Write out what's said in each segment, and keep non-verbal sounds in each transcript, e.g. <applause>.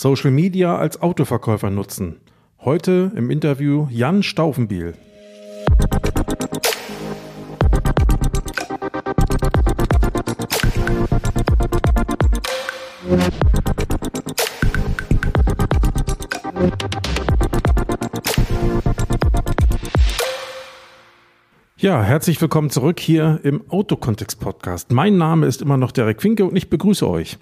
Social Media als Autoverkäufer nutzen. Heute im Interview Jan Staufenbiel. Ja, herzlich willkommen zurück hier im Autokontext Podcast. Mein Name ist immer noch Derek Finke und ich begrüße euch.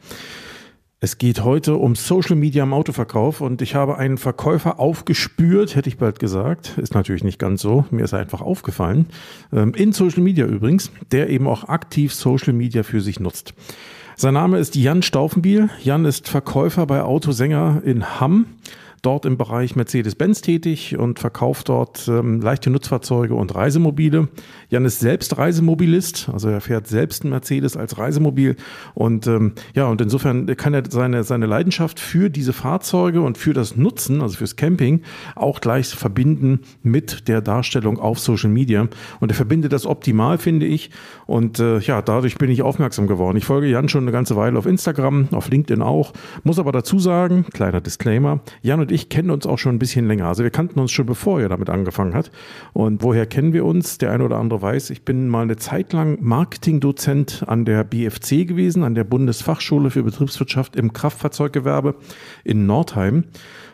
Es geht heute um Social Media im Autoverkauf und ich habe einen Verkäufer aufgespürt, hätte ich bald gesagt. Ist natürlich nicht ganz so. Mir ist er einfach aufgefallen. Ähm, in Social Media übrigens, der eben auch aktiv Social Media für sich nutzt. Sein Name ist Jan Staufenbiel. Jan ist Verkäufer bei Autosänger in Hamm dort im Bereich Mercedes-Benz tätig und verkauft dort ähm, leichte Nutzfahrzeuge und Reisemobile. Jan ist selbst Reisemobilist, also er fährt selbst ein Mercedes als Reisemobil und ähm, ja, und insofern kann er seine, seine Leidenschaft für diese Fahrzeuge und für das Nutzen, also fürs Camping, auch gleich verbinden mit der Darstellung auf Social Media. Und er verbindet das optimal, finde ich. Und äh, ja, dadurch bin ich aufmerksam geworden. Ich folge Jan schon eine ganze Weile auf Instagram, auf LinkedIn auch. Muss aber dazu sagen, kleiner Disclaimer, Jan und ich kennen uns auch schon ein bisschen länger. Also wir kannten uns schon bevor er damit angefangen hat. Und woher kennen wir uns? Der eine oder andere weiß, ich bin mal eine Zeit lang Marketingdozent an der BFC gewesen, an der Bundesfachschule für Betriebswirtschaft im Kraftfahrzeuggewerbe in Nordheim.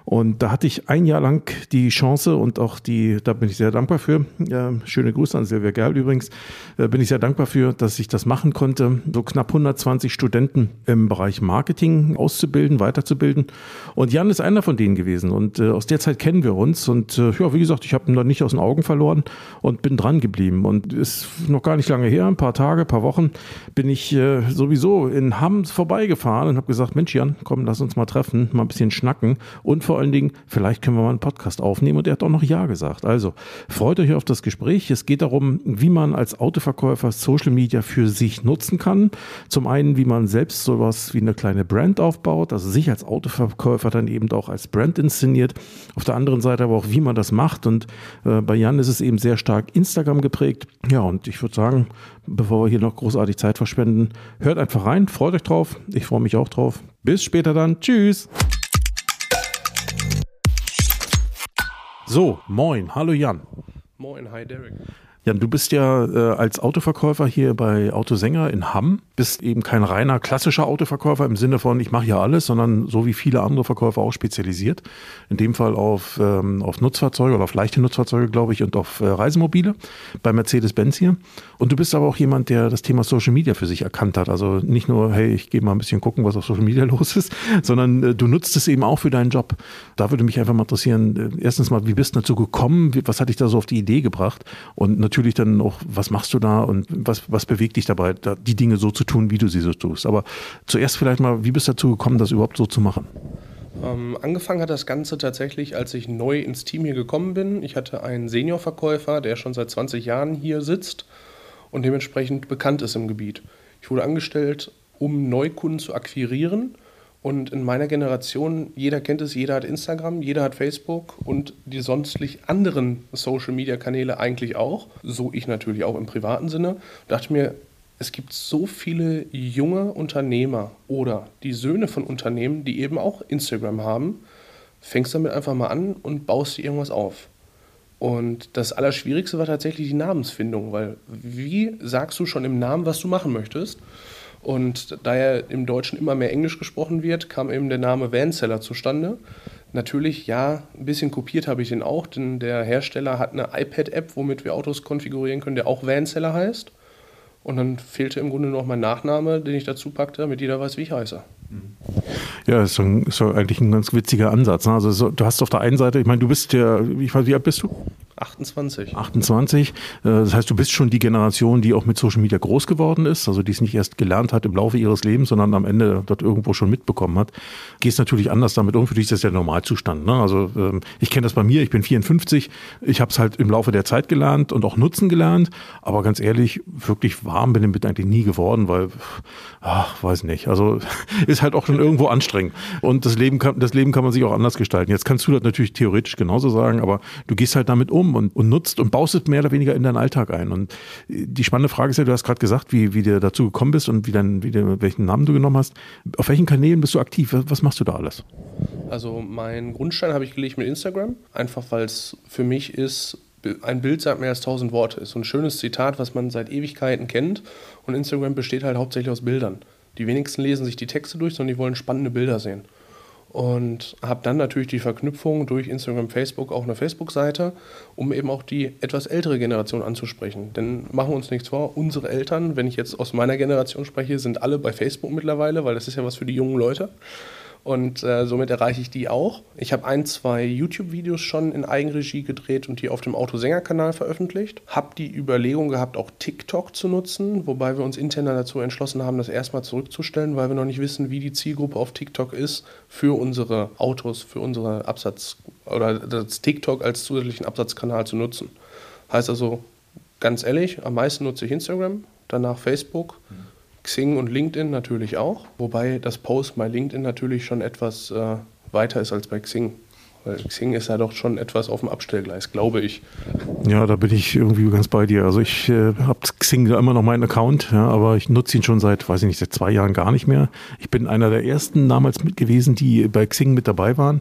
Und da hatte ich ein Jahr lang die Chance und auch die, da bin ich sehr dankbar für. Äh, schöne Grüße an Silvia Gerl übrigens. Äh, bin ich sehr dankbar für, dass ich das machen konnte, so knapp 120 Studenten im Bereich Marketing auszubilden, weiterzubilden. Und Jan ist einer von denen gewesen. Und äh, aus der Zeit kennen wir uns. Und äh, ja, wie gesagt, ich habe ihn da nicht aus den Augen verloren und bin dran geblieben. Und ist noch gar nicht lange her, ein paar Tage, ein paar Wochen, bin ich äh, sowieso in Hamm vorbeigefahren und habe gesagt, Mensch Jan, komm, lass uns mal treffen, mal ein bisschen schnacken und vor allen Dingen, vielleicht können wir mal einen Podcast aufnehmen. Und er hat auch noch Ja gesagt. Also freut euch auf das Gespräch. Es geht darum, wie man als Autoverkäufer Social Media für sich nutzen kann. Zum einen, wie man selbst sowas wie eine kleine Brand aufbaut, also sich als Autoverkäufer dann eben auch als Brand inszeniert. Auf der anderen Seite aber auch, wie man das macht. Und äh, bei Jan ist es eben sehr stark Instagram geprägt. Ja, und ich würde sagen, bevor wir hier noch großartig Zeit verschwenden, hört einfach rein, freut euch drauf. Ich freue mich auch drauf. Bis später dann. Tschüss. So, moin, hallo Jan. Moin, hi Derek. Jan, du bist ja äh, als Autoverkäufer hier bei Autosänger in Hamm, bist eben kein reiner klassischer Autoverkäufer im Sinne von, ich mache ja alles, sondern so wie viele andere Verkäufer auch spezialisiert. In dem Fall auf, ähm, auf Nutzfahrzeuge oder auf leichte Nutzfahrzeuge, glaube ich, und auf äh, Reisemobile bei Mercedes-Benz hier. Und du bist aber auch jemand, der das Thema Social Media für sich erkannt hat. Also nicht nur, hey, ich gehe mal ein bisschen gucken, was auf Social Media <laughs> los ist, sondern äh, du nutzt es eben auch für deinen Job. Da würde mich einfach mal interessieren, äh, erstens mal, wie bist du dazu gekommen? Was hat dich da so auf die Idee gebracht? Und natürlich dann auch, was machst du da und was, was bewegt dich dabei, da, die Dinge so zu tun, wie du sie so tust. Aber zuerst vielleicht mal, wie bist du dazu gekommen, das überhaupt so zu machen? Ähm, angefangen hat das Ganze tatsächlich, als ich neu ins Team hier gekommen bin. Ich hatte einen Seniorverkäufer, der schon seit 20 Jahren hier sitzt und dementsprechend bekannt ist im Gebiet. Ich wurde angestellt, um Neukunden zu akquirieren und in meiner Generation, jeder kennt es, jeder hat Instagram, jeder hat Facebook und die sonstlich anderen Social-Media-Kanäle eigentlich auch. So ich natürlich auch im privaten Sinne. Dachte mir, es gibt so viele junge Unternehmer oder die Söhne von Unternehmen, die eben auch Instagram haben. Fängst damit einfach mal an und baust dir irgendwas auf. Und das Allerschwierigste war tatsächlich die Namensfindung, weil wie sagst du schon im Namen, was du machen möchtest? Und da ja im Deutschen immer mehr Englisch gesprochen wird, kam eben der Name Vanseller zustande. Natürlich, ja, ein bisschen kopiert habe ich den auch, denn der Hersteller hat eine iPad-App, womit wir Autos konfigurieren können, der auch Vanseller heißt. Und dann fehlte im Grunde noch mein Nachname, den ich dazu packte, damit jeder weiß, wie ich heiße. Ja, ist, ein, ist eigentlich ein ganz witziger Ansatz. Ne? Also so, du hast auf der einen Seite, ich meine, du bist ja, ich weiß, wie alt bist du? 28. 28. Äh, das heißt, du bist schon die Generation, die auch mit Social Media groß geworden ist, also die es nicht erst gelernt hat im Laufe ihres Lebens, sondern am Ende dort irgendwo schon mitbekommen hat. Gehst natürlich anders damit um. Für dich ist das der Normalzustand. Ne? Also ähm, ich kenne das bei mir, ich bin 54. Ich habe es halt im Laufe der Zeit gelernt und auch nutzen gelernt. Aber ganz ehrlich, wirklich warm bin ich damit eigentlich nie geworden, weil, ach, weiß nicht. Also <laughs> ist halt auch schon irgendwo anstrengend. Und das Leben kann, das Leben kann man sich auch anders gestalten. Jetzt kannst du das natürlich theoretisch genauso sagen, aber du gehst halt damit um und, und nutzt und baust es mehr oder weniger in deinen Alltag ein. Und die spannende Frage ist ja, du hast gerade gesagt, wie, wie du dazu gekommen bist und wie dein, wie du, welchen Namen du genommen hast. Auf welchen Kanälen bist du aktiv? Was machst du da alles? Also mein Grundstein habe ich gelegt mit Instagram, einfach weil es für mich ist, ein Bild sagt mehr als tausend Worte. Ist so ein schönes Zitat, was man seit Ewigkeiten kennt. Und Instagram besteht halt hauptsächlich aus Bildern. Die wenigsten lesen sich die Texte durch, sondern die wollen spannende Bilder sehen. Und habe dann natürlich die Verknüpfung durch Instagram, Facebook auch eine Facebook-Seite, um eben auch die etwas ältere Generation anzusprechen. Denn machen wir uns nichts vor, unsere Eltern, wenn ich jetzt aus meiner Generation spreche, sind alle bei Facebook mittlerweile, weil das ist ja was für die jungen Leute und äh, somit erreiche ich die auch. Ich habe ein, zwei YouTube-Videos schon in Eigenregie gedreht und die auf dem Autosänger-Kanal veröffentlicht. Habe die Überlegung gehabt, auch TikTok zu nutzen, wobei wir uns intern dazu entschlossen haben, das erstmal zurückzustellen, weil wir noch nicht wissen, wie die Zielgruppe auf TikTok ist für unsere Autos, für unsere Absatz oder das TikTok als zusätzlichen Absatzkanal zu nutzen. Heißt also, ganz ehrlich, am meisten nutze ich Instagram, danach Facebook. Mhm Xing und LinkedIn natürlich auch, wobei das Post bei LinkedIn natürlich schon etwas äh, weiter ist als bei Xing. Weil Xing ist ja doch schon etwas auf dem Abstellgleis, glaube ich. Ja, da bin ich irgendwie ganz bei dir. Also ich äh, habe Xing immer noch meinen Account, ja, aber ich nutze ihn schon seit, weiß ich nicht, seit zwei Jahren gar nicht mehr. Ich bin einer der ersten damals mit gewesen, die bei Xing mit dabei waren.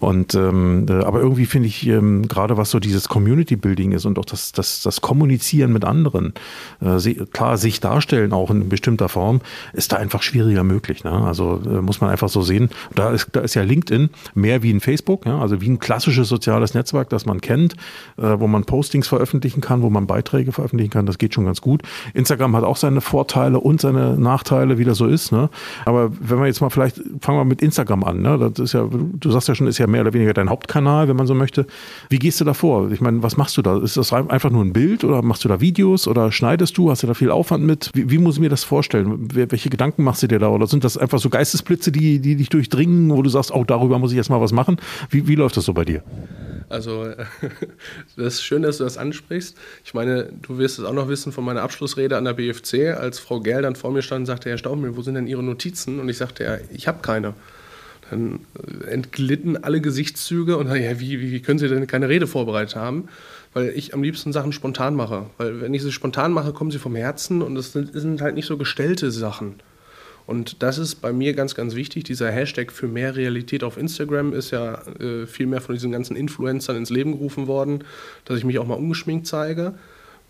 Und ähm, äh, aber irgendwie finde ich ähm, gerade was so dieses Community Building ist und auch das, das, das Kommunizieren mit anderen, äh, klar sich darstellen auch in bestimmter Form, ist da einfach schwieriger möglich. Ne? Also äh, muss man einfach so sehen. Da ist, da ist ja LinkedIn mehr wie ein Facebook ja, also wie ein klassisches soziales Netzwerk, das man kennt, äh, wo man Postings veröffentlichen kann, wo man Beiträge veröffentlichen kann, das geht schon ganz gut. Instagram hat auch seine Vorteile und seine Nachteile, wie das so ist. Ne? Aber wenn wir jetzt mal vielleicht, fangen wir mit Instagram an. Ne? Das ist ja, du sagst ja schon, ist ja mehr oder weniger dein Hauptkanal, wenn man so möchte. Wie gehst du da vor? Ich meine, was machst du da? Ist das einfach nur ein Bild oder machst du da Videos oder schneidest du? Hast du da viel Aufwand mit? Wie, wie muss ich mir das vorstellen? Welche Gedanken machst du dir da? Oder sind das einfach so Geistesblitze, die, die dich durchdringen, wo du sagst, auch oh, darüber muss ich jetzt mal was machen? Wie wie, wie läuft das so bei dir? Also, <laughs> das ist schön, dass du das ansprichst. Ich meine, du wirst es auch noch wissen von meiner Abschlussrede an der BFC, als Frau Gerl dann vor mir stand und sagte, Herr Staubmüll, wo sind denn Ihre Notizen? Und ich sagte, ja, ich habe keine. Dann äh, entglitten alle Gesichtszüge und ja, wie, wie können Sie denn keine Rede vorbereitet haben? Weil ich am liebsten Sachen spontan mache. Weil wenn ich sie spontan mache, kommen sie vom Herzen und sind, sind halt nicht so gestellte Sachen. Und das ist bei mir ganz, ganz wichtig. Dieser Hashtag für mehr Realität auf Instagram ist ja äh, viel mehr von diesen ganzen Influencern ins Leben gerufen worden, dass ich mich auch mal ungeschminkt zeige.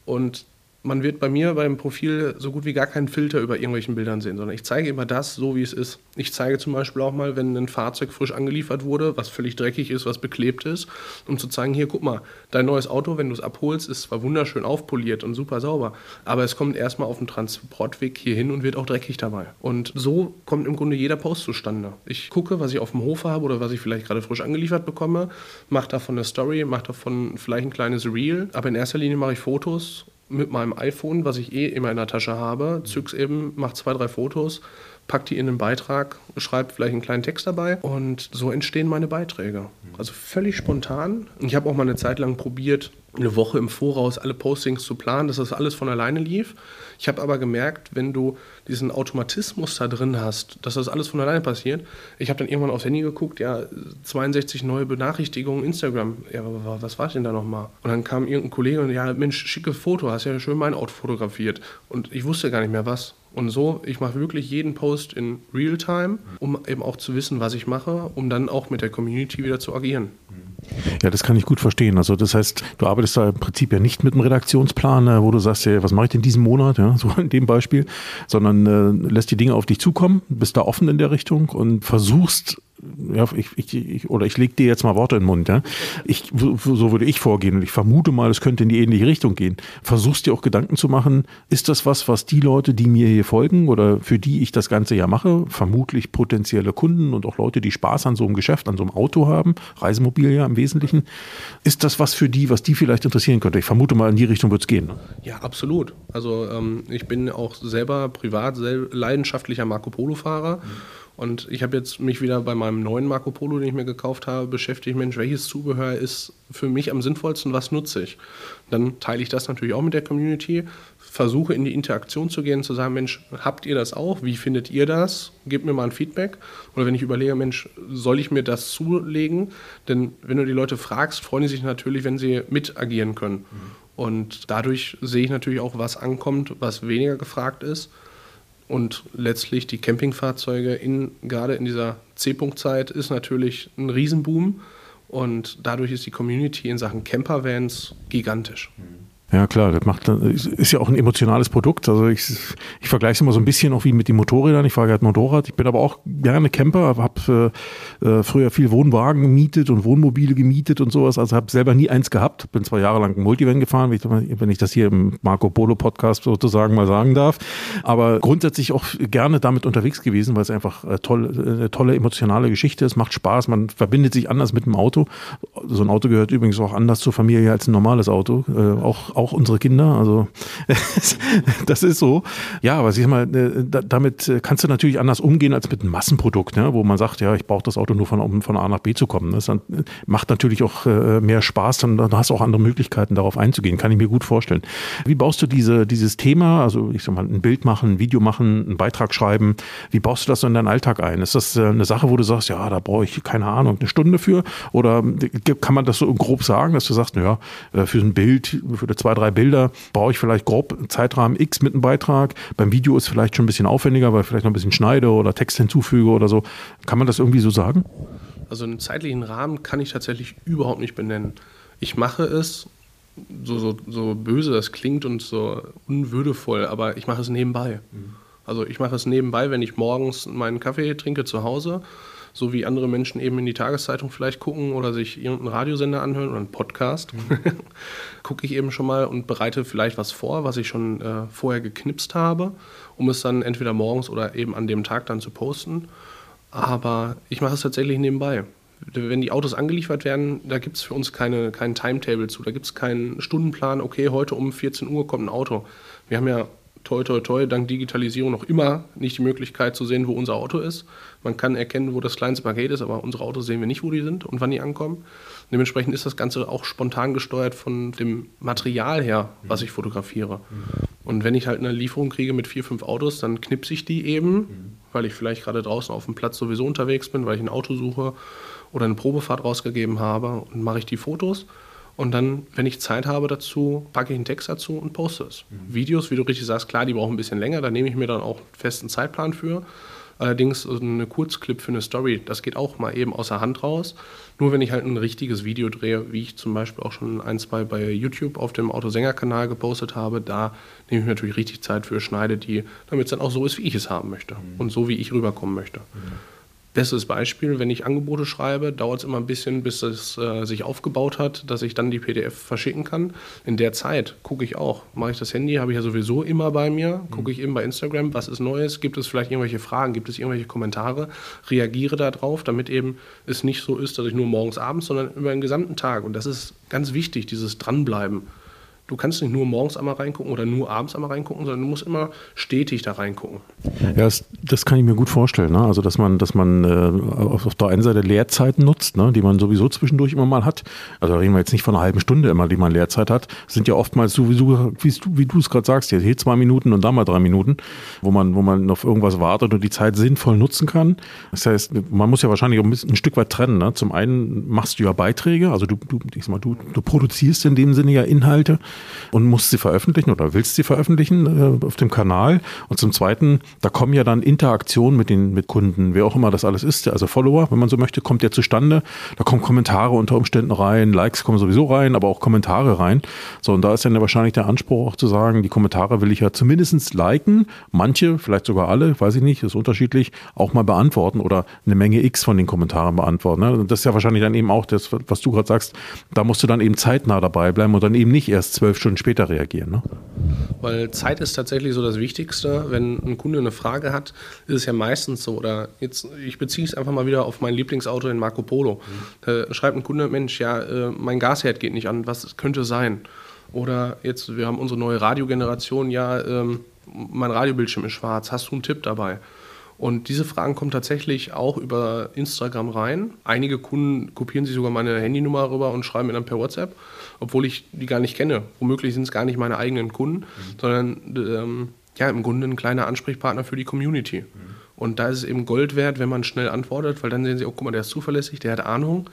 Und man wird bei mir beim Profil so gut wie gar keinen Filter über irgendwelchen Bildern sehen, sondern ich zeige immer das so, wie es ist. Ich zeige zum Beispiel auch mal, wenn ein Fahrzeug frisch angeliefert wurde, was völlig dreckig ist, was beklebt ist, um zu zeigen, hier, guck mal, dein neues Auto, wenn du es abholst, ist zwar wunderschön aufpoliert und super sauber, aber es kommt erstmal auf dem Transportweg hierhin und wird auch dreckig dabei. Und so kommt im Grunde jeder Post zustande. Ich gucke, was ich auf dem Hof habe oder was ich vielleicht gerade frisch angeliefert bekomme, mache davon eine Story, mache davon vielleicht ein kleines Reel, aber in erster Linie mache ich Fotos mit meinem iPhone, was ich eh immer in der Tasche habe, zück's eben, mach zwei, drei Fotos, pack die in einen Beitrag, schreibe vielleicht einen kleinen Text dabei und so entstehen meine Beiträge. Also völlig spontan. Ich habe auch mal eine Zeit lang probiert, eine Woche im Voraus alle Postings zu planen, dass das alles von alleine lief. Ich habe aber gemerkt, wenn du diesen Automatismus da drin hast, dass das alles von alleine passiert. Ich habe dann irgendwann aufs Handy geguckt, ja, 62 neue Benachrichtigungen Instagram. Ja, was war denn da nochmal? Und dann kam irgendein Kollege und ja, Mensch, schicke Foto, hast ja schön mein Auto fotografiert. Und ich wusste gar nicht mehr was. Und so, ich mache wirklich jeden Post in Realtime, um eben auch zu wissen, was ich mache, um dann auch mit der Community wieder zu agieren. Ja, das kann ich gut verstehen. Also das heißt, du arbeitest da im Prinzip ja nicht mit einem Redaktionsplan, äh, wo du sagst, ja, was mache ich denn diesen Monat, ja, <laughs> so in dem Beispiel, sondern äh, lässt die Dinge auf dich zukommen, bist da offen in der Richtung und versuchst ja, ich, ich, ich, oder ich lege dir jetzt mal Worte in den Mund, ja. Ich, so würde ich vorgehen und ich vermute mal, es könnte in die ähnliche Richtung gehen. Versuchst dir auch Gedanken zu machen, ist das was, was die Leute, die mir hier folgen oder für die ich das Ganze ja mache, vermutlich potenzielle Kunden und auch Leute, die Spaß an so einem Geschäft, an so einem Auto haben, Reisemobil ja im Wesentlichen, ist das was für die, was die vielleicht interessieren könnte? Ich vermute mal, in die Richtung wird es gehen. Ne? Ja, absolut. Also ähm, ich bin auch selber privat sehr leidenschaftlicher Marco Polo-Fahrer. Mhm und ich habe jetzt mich wieder bei meinem neuen Marco Polo, den ich mir gekauft habe, beschäftigt, Mensch, welches Zubehör ist für mich am sinnvollsten, was nutze ich? Dann teile ich das natürlich auch mit der Community, versuche in die Interaktion zu gehen, zu sagen, Mensch, habt ihr das auch? Wie findet ihr das? Gebt mir mal ein Feedback. Oder wenn ich überlege, Mensch, soll ich mir das zulegen? Denn wenn du die Leute fragst, freuen die sich natürlich, wenn sie mit agieren können. Mhm. Und dadurch sehe ich natürlich auch, was ankommt, was weniger gefragt ist Und letztlich die Campingfahrzeuge in, gerade in dieser C-Punkt-Zeit ist natürlich ein Riesenboom. Und dadurch ist die Community in Sachen Campervans gigantisch. Mhm. Ja, klar, das macht, ist ja auch ein emotionales Produkt. Also ich, ich vergleiche es immer so ein bisschen auch wie mit den Motorrädern. Ich fahre gerade Motorrad. Ich bin aber auch gerne Camper, habe äh, äh, früher viel Wohnwagen gemietet und Wohnmobile gemietet und sowas. Also habe selber nie eins gehabt. Bin zwei Jahre lang ein Multivan gefahren, wenn ich das hier im Marco Polo Podcast sozusagen mal sagen darf. Aber grundsätzlich auch gerne damit unterwegs gewesen, weil es einfach äh, toll, äh, eine tolle emotionale Geschichte ist. Macht Spaß. Man verbindet sich anders mit dem Auto. So ein Auto gehört übrigens auch anders zur Familie als ein normales Auto. Äh, auch auch unsere Kinder. Also <laughs> das ist so. Ja, aber sieh mal, äh, damit äh, kannst du natürlich anders umgehen als mit einem Massenprodukt, ne? wo man sagt, ja, ich brauche das Auto nur von, um von A nach B zu kommen. Das macht natürlich auch äh, mehr Spaß, dann, dann hast du auch andere Möglichkeiten, darauf einzugehen. Kann ich mir gut vorstellen. Wie baust du diese, dieses Thema, also ich sag mal, ein Bild machen, ein Video machen, einen Beitrag schreiben, wie baust du das so in deinen Alltag ein? Ist das eine Sache, wo du sagst, ja, da brauche ich keine Ahnung, eine Stunde für? Oder kann man das so grob sagen, dass du sagst, naja, für ein Bild, für eine zwei, drei Bilder brauche ich vielleicht grob Zeitrahmen X mit einem Beitrag. Beim Video ist vielleicht schon ein bisschen aufwendiger, weil ich vielleicht noch ein bisschen schneide oder Text hinzufüge oder so. Kann man das irgendwie so sagen? Also einen zeitlichen Rahmen kann ich tatsächlich überhaupt nicht benennen. Ich mache es, so, so, so böse das klingt und so unwürdevoll, aber ich mache es nebenbei. Mhm. Also ich mache es nebenbei, wenn ich morgens meinen Kaffee trinke zu Hause so wie andere Menschen eben in die Tageszeitung vielleicht gucken oder sich irgendeinen Radiosender anhören oder einen Podcast, mhm. <laughs> gucke ich eben schon mal und bereite vielleicht was vor, was ich schon äh, vorher geknipst habe, um es dann entweder morgens oder eben an dem Tag dann zu posten. Aber ich mache es tatsächlich nebenbei. Wenn die Autos angeliefert werden, da gibt es für uns keine, keinen Timetable zu. Da gibt es keinen Stundenplan, okay, heute um 14 Uhr kommt ein Auto. Wir haben ja toi, toi, toi, dank Digitalisierung noch immer nicht die Möglichkeit zu sehen, wo unser Auto ist. Man kann erkennen, wo das kleinste Paket ist, aber unsere Autos sehen wir nicht, wo die sind und wann die ankommen. Dementsprechend ist das Ganze auch spontan gesteuert von dem Material her, was ich fotografiere. Und wenn ich halt eine Lieferung kriege mit vier, fünf Autos, dann knipse ich die eben, weil ich vielleicht gerade draußen auf dem Platz sowieso unterwegs bin, weil ich ein Auto suche oder eine Probefahrt rausgegeben habe und mache ich die Fotos und dann, wenn ich Zeit habe dazu, packe ich einen Text dazu und poste es. Mhm. Videos, wie du richtig sagst, klar, die brauchen ein bisschen länger, da nehme ich mir dann auch einen festen Zeitplan für. Allerdings eine Kurzclip für eine Story, das geht auch mal eben außer Hand raus. Nur wenn ich halt ein richtiges Video drehe, wie ich zum Beispiel auch schon ein, zwei bei YouTube auf dem Autosänger-Kanal gepostet habe, da nehme ich mir natürlich richtig Zeit für, schneide die, damit es dann auch so ist, wie ich es haben möchte mhm. und so, wie ich rüberkommen möchte. Mhm. Bestes Beispiel, wenn ich Angebote schreibe, dauert es immer ein bisschen, bis es äh, sich aufgebaut hat, dass ich dann die PDF verschicken kann. In der Zeit gucke ich auch, mache ich das Handy, habe ich ja sowieso immer bei mir, gucke ich eben bei Instagram, was ist Neues, gibt es vielleicht irgendwelche Fragen, gibt es irgendwelche Kommentare, reagiere darauf, damit eben es nicht so ist, dass ich nur morgens, abends, sondern über den gesamten Tag. Und das ist ganz wichtig, dieses Dranbleiben du kannst nicht nur morgens einmal reingucken oder nur abends einmal reingucken, sondern du musst immer stetig da reingucken. Ja, das, das kann ich mir gut vorstellen. Ne? Also, dass man, dass man äh, auf, der einen Seite Leerzeiten nutzt, ne? die man sowieso zwischendurch immer mal hat. Also, da reden wir jetzt nicht von einer halben Stunde immer, die man Leerzeit hat. Das sind ja oftmals so, wie du, es gerade sagst, hier zwei Minuten und da mal drei Minuten, wo man, wo man auf irgendwas wartet und die Zeit sinnvoll nutzen kann. Das heißt, man muss ja wahrscheinlich ein, bisschen, ein Stück weit trennen. Ne? Zum einen machst du ja Beiträge, also du, du, ich sag mal, du, du produzierst in dem Sinne ja Inhalte und musst sie veröffentlichen oder willst sie veröffentlichen äh, auf dem Kanal. Und zum Zweiten, da kommen ja dann Interaktionen mit den mit Kunden, wer auch immer das alles ist, also Follower, wenn man so möchte, kommt ja zustande. Da kommen Kommentare unter Umständen rein, Likes kommen sowieso rein, aber auch Kommentare rein. So, und da ist dann ja wahrscheinlich der Anspruch auch zu sagen, die Kommentare will ich ja zumindest liken, manche, vielleicht sogar alle, weiß ich nicht, ist unterschiedlich, auch mal beantworten oder eine Menge X von den Kommentaren beantworten. Ne? Das ist ja wahrscheinlich dann eben auch das, was du gerade sagst, da musst du dann eben zeitnah dabei bleiben und dann eben nicht erst zwölf Stunden später reagieren. Ne? Weil Zeit ist tatsächlich so das Wichtigste. Wenn ein Kunde eine Frage hat, ist es ja meistens so. Oder jetzt, ich beziehe es einfach mal wieder auf mein Lieblingsauto in Marco Polo. Da schreibt ein Kunde, Mensch, ja, äh, mein Gasherd geht nicht an, was könnte sein? Oder jetzt, wir haben unsere neue Radiogeneration, ja, ähm, mein Radiobildschirm ist schwarz, hast du einen Tipp dabei? Und diese Fragen kommen tatsächlich auch über Instagram rein. Einige Kunden kopieren sich sogar meine Handynummer rüber und schreiben mir dann per WhatsApp, obwohl ich die gar nicht kenne. Womöglich sind es gar nicht meine eigenen Kunden, mhm. sondern ähm, ja, im Grunde ein kleiner Ansprechpartner für die Community. Mhm. Und da ist es eben Gold wert, wenn man schnell antwortet, weil dann sehen sie, oh, guck mal, der ist zuverlässig, der hat Ahnung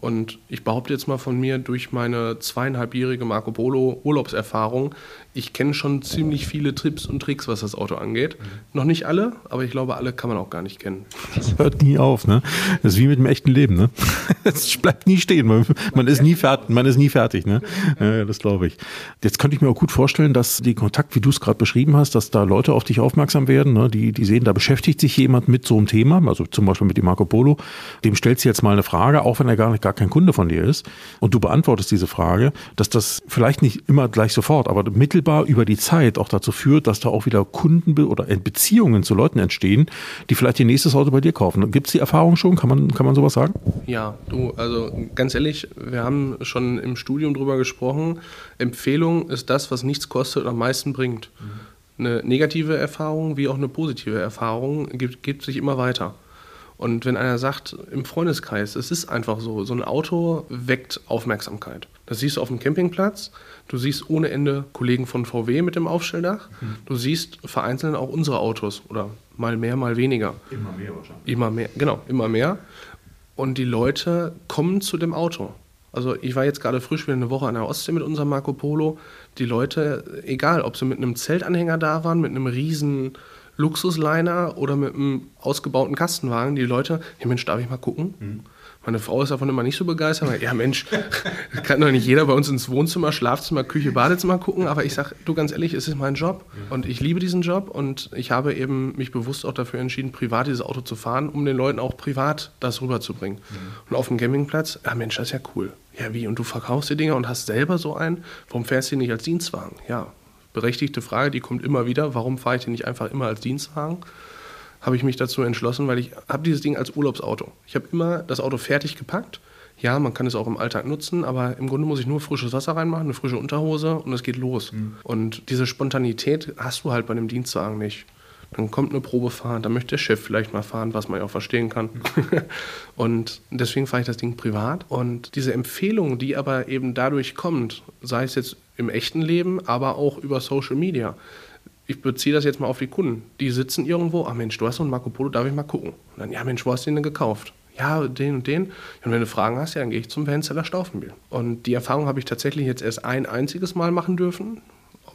Und ich behaupte jetzt mal von mir durch meine zweieinhalbjährige Marco Polo Urlaubserfahrung, ich kenne schon ziemlich viele Trips und Tricks, was das Auto angeht. Mhm. Noch nicht alle, aber ich glaube, alle kann man auch gar nicht kennen. Das hört nie auf, ne? Das ist wie mit dem echten Leben, ne? <laughs> Es bleibt nie stehen. Man, man ist nie fertig, man ist nie fertig, ne? Ja, das glaube ich. Jetzt könnte ich mir auch gut vorstellen, dass die Kontakt, wie du es gerade beschrieben hast, dass da Leute auf dich aufmerksam werden, ne? die, die sehen, da beschäftigt sich jemand mit so einem Thema, also zum Beispiel mit dem Marco Polo. Dem stellst du jetzt mal eine Frage, auch wenn er gar nicht gar kein Kunde von dir ist, und du beantwortest diese Frage, dass das vielleicht nicht immer gleich sofort, aber mittel unmittelbar über die Zeit auch dazu führt, dass da auch wieder Kunden oder Beziehungen zu Leuten entstehen, die vielleicht ihr nächstes Auto bei dir kaufen. Gibt es die Erfahrung schon? Kann man, kann man sowas sagen? Ja, du, also ganz ehrlich, wir haben schon im Studium drüber gesprochen. Empfehlung ist das, was nichts kostet und am meisten bringt. Mhm. Eine negative Erfahrung wie auch eine positive Erfahrung gibt, gibt sich immer weiter. Und wenn einer sagt, im Freundeskreis, es ist einfach so, so ein Auto weckt Aufmerksamkeit. Das siehst du auf dem Campingplatz, du siehst ohne Ende Kollegen von VW mit dem Aufstelldach, mhm. du siehst vereinzelt auch unsere Autos oder mal mehr, mal weniger. Immer mehr wahrscheinlich. Immer mehr, genau, immer mehr. Und die Leute kommen zu dem Auto. Also ich war jetzt gerade frisch wieder eine Woche an der Ostsee mit unserem Marco Polo. Die Leute, egal ob sie mit einem Zeltanhänger da waren, mit einem riesen Luxusliner oder mit einem ausgebauten Kastenwagen, die Leute, hey Mensch, darf ich mal gucken? Mhm. Meine Frau ist davon immer nicht so begeistert, weil, ja Mensch, <laughs> kann doch nicht jeder bei uns ins Wohnzimmer, Schlafzimmer, Küche, Badezimmer gucken, aber ich sage, du ganz ehrlich, es ist mein Job und ich liebe diesen Job und ich habe eben mich bewusst auch dafür entschieden, privat dieses Auto zu fahren, um den Leuten auch privat das rüberzubringen. Mhm. Und auf dem Campingplatz, ja Mensch, das ist ja cool. Ja, wie? Und du verkaufst die Dinger und hast selber so einen? Warum fährst du nicht als Dienstwagen? Ja, berechtigte Frage, die kommt immer wieder. Warum fahre ich denn nicht einfach immer als Dienstwagen? Habe ich mich dazu entschlossen, weil ich habe dieses Ding als Urlaubsauto. Ich habe immer das Auto fertig gepackt. Ja, man kann es auch im Alltag nutzen, aber im Grunde muss ich nur frisches Wasser reinmachen, eine frische Unterhose und es geht los. Mhm. Und diese Spontanität hast du halt bei einem Dienstwagen nicht. Dann kommt eine Probefahrt, dann möchte der Chef vielleicht mal fahren, was man ja auch verstehen kann. <laughs> und deswegen fahre ich das Ding privat. Und diese Empfehlung, die aber eben dadurch kommt, sei es jetzt im echten Leben, aber auch über Social Media. Ich beziehe das jetzt mal auf die Kunden. Die sitzen irgendwo, ach Mensch, du hast so einen Marco Polo, darf ich mal gucken? Und dann, ja Mensch, wo hast du den denn gekauft? Ja, den und den. Und wenn du Fragen hast, ja, dann gehe ich zum Vanzeller Staufenbiel. Und die Erfahrung habe ich tatsächlich jetzt erst ein einziges Mal machen dürfen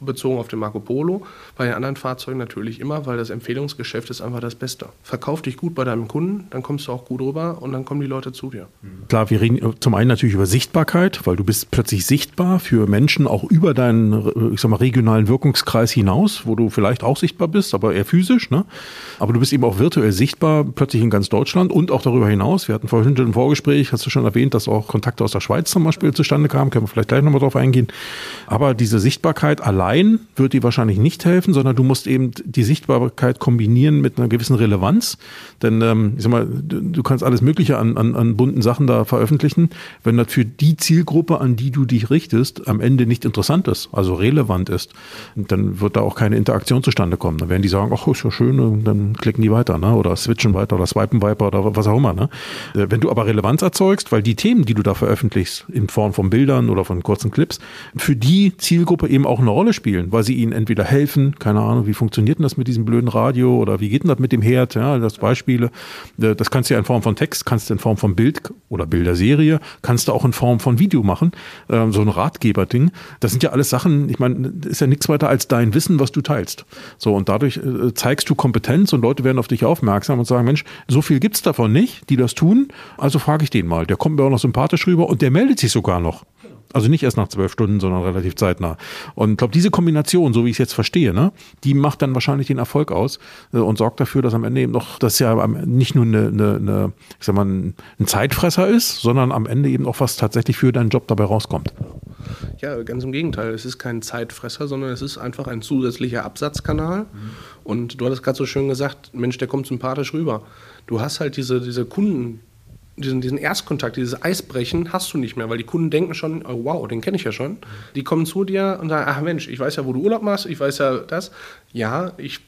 bezogen auf den Marco Polo. Bei den anderen Fahrzeugen natürlich immer, weil das Empfehlungsgeschäft ist einfach das Beste. Verkauf dich gut bei deinem Kunden, dann kommst du auch gut rüber und dann kommen die Leute zu dir. Klar, wir reden zum einen natürlich über Sichtbarkeit, weil du bist plötzlich sichtbar für Menschen auch über deinen, ich sag mal, regionalen Wirkungskreis hinaus, wo du vielleicht auch sichtbar bist, aber eher physisch. Ne? Aber du bist eben auch virtuell sichtbar, plötzlich in ganz Deutschland und auch darüber hinaus. Wir hatten vorhin im Vorgespräch, hast du schon erwähnt, dass auch Kontakte aus der Schweiz zum Beispiel zustande kamen, können wir vielleicht gleich nochmal drauf eingehen. Aber diese Sichtbarkeit allein allein wird die wahrscheinlich nicht helfen, sondern du musst eben die Sichtbarkeit kombinieren mit einer gewissen Relevanz. Denn ähm, ich sag mal, du, du kannst alles Mögliche an, an, an bunten Sachen da veröffentlichen. Wenn das für die Zielgruppe, an die du dich richtest, am Ende nicht interessant ist, also relevant ist, dann wird da auch keine Interaktion zustande kommen. Dann werden die sagen, ach, ist ja schön, dann klicken die weiter, ne? Oder switchen weiter oder swipen weiter oder was auch immer. Ne? Äh, wenn du aber Relevanz erzeugst, weil die Themen, die du da veröffentlichst, in Form von Bildern oder von kurzen Clips, für die Zielgruppe eben auch eine Rolle spielen, weil sie ihnen entweder helfen, keine Ahnung, wie funktioniert denn das mit diesem blöden Radio oder wie geht denn das mit dem Herd, ja, das Beispiele. Äh, das kannst du ja in Form von Text, kannst du in Form von Bild oder Bilderserie, kannst du auch in Form von Video machen, ähm, so ein Ratgeberding. Das sind ja alles Sachen, ich meine, ist ja nichts weiter als dein Wissen, was du teilst. So, und dadurch äh, zeigst du Kompetenz und Leute werden auf dich aufmerksam und sagen, Mensch, so viel gibt's davon nicht, die das tun, also frage ich den mal. Der kommt mir auch noch sympathisch rüber und der meldet sich sogar noch. Also nicht erst nach zwölf Stunden, sondern relativ zeitnah. Und ich glaube, diese Kombination, so wie ich es jetzt verstehe, ne, die macht dann wahrscheinlich den Erfolg aus äh, und sorgt dafür, dass am Ende eben noch, dass ja nicht nur eine, eine, eine ich sag mal, ein, ein Zeitfresser ist, sondern am Ende eben auch was tatsächlich für deinen Job dabei rauskommt. Ja, ganz im Gegenteil. Es ist kein Zeitfresser, sondern es ist einfach ein zusätzlicher Absatzkanal. Mhm. Und du hattest gerade so schön gesagt, Mensch, der kommt sympathisch rüber. Du hast halt diese, diese Kunden, diesen, diesen Erstkontakt, dieses Eisbrechen hast du nicht mehr, weil die Kunden denken schon, oh, wow, den kenne ich ja schon. Die kommen zu dir und sagen, ach Mensch, ich weiß ja, wo du Urlaub machst, ich weiß ja das. Ja, ich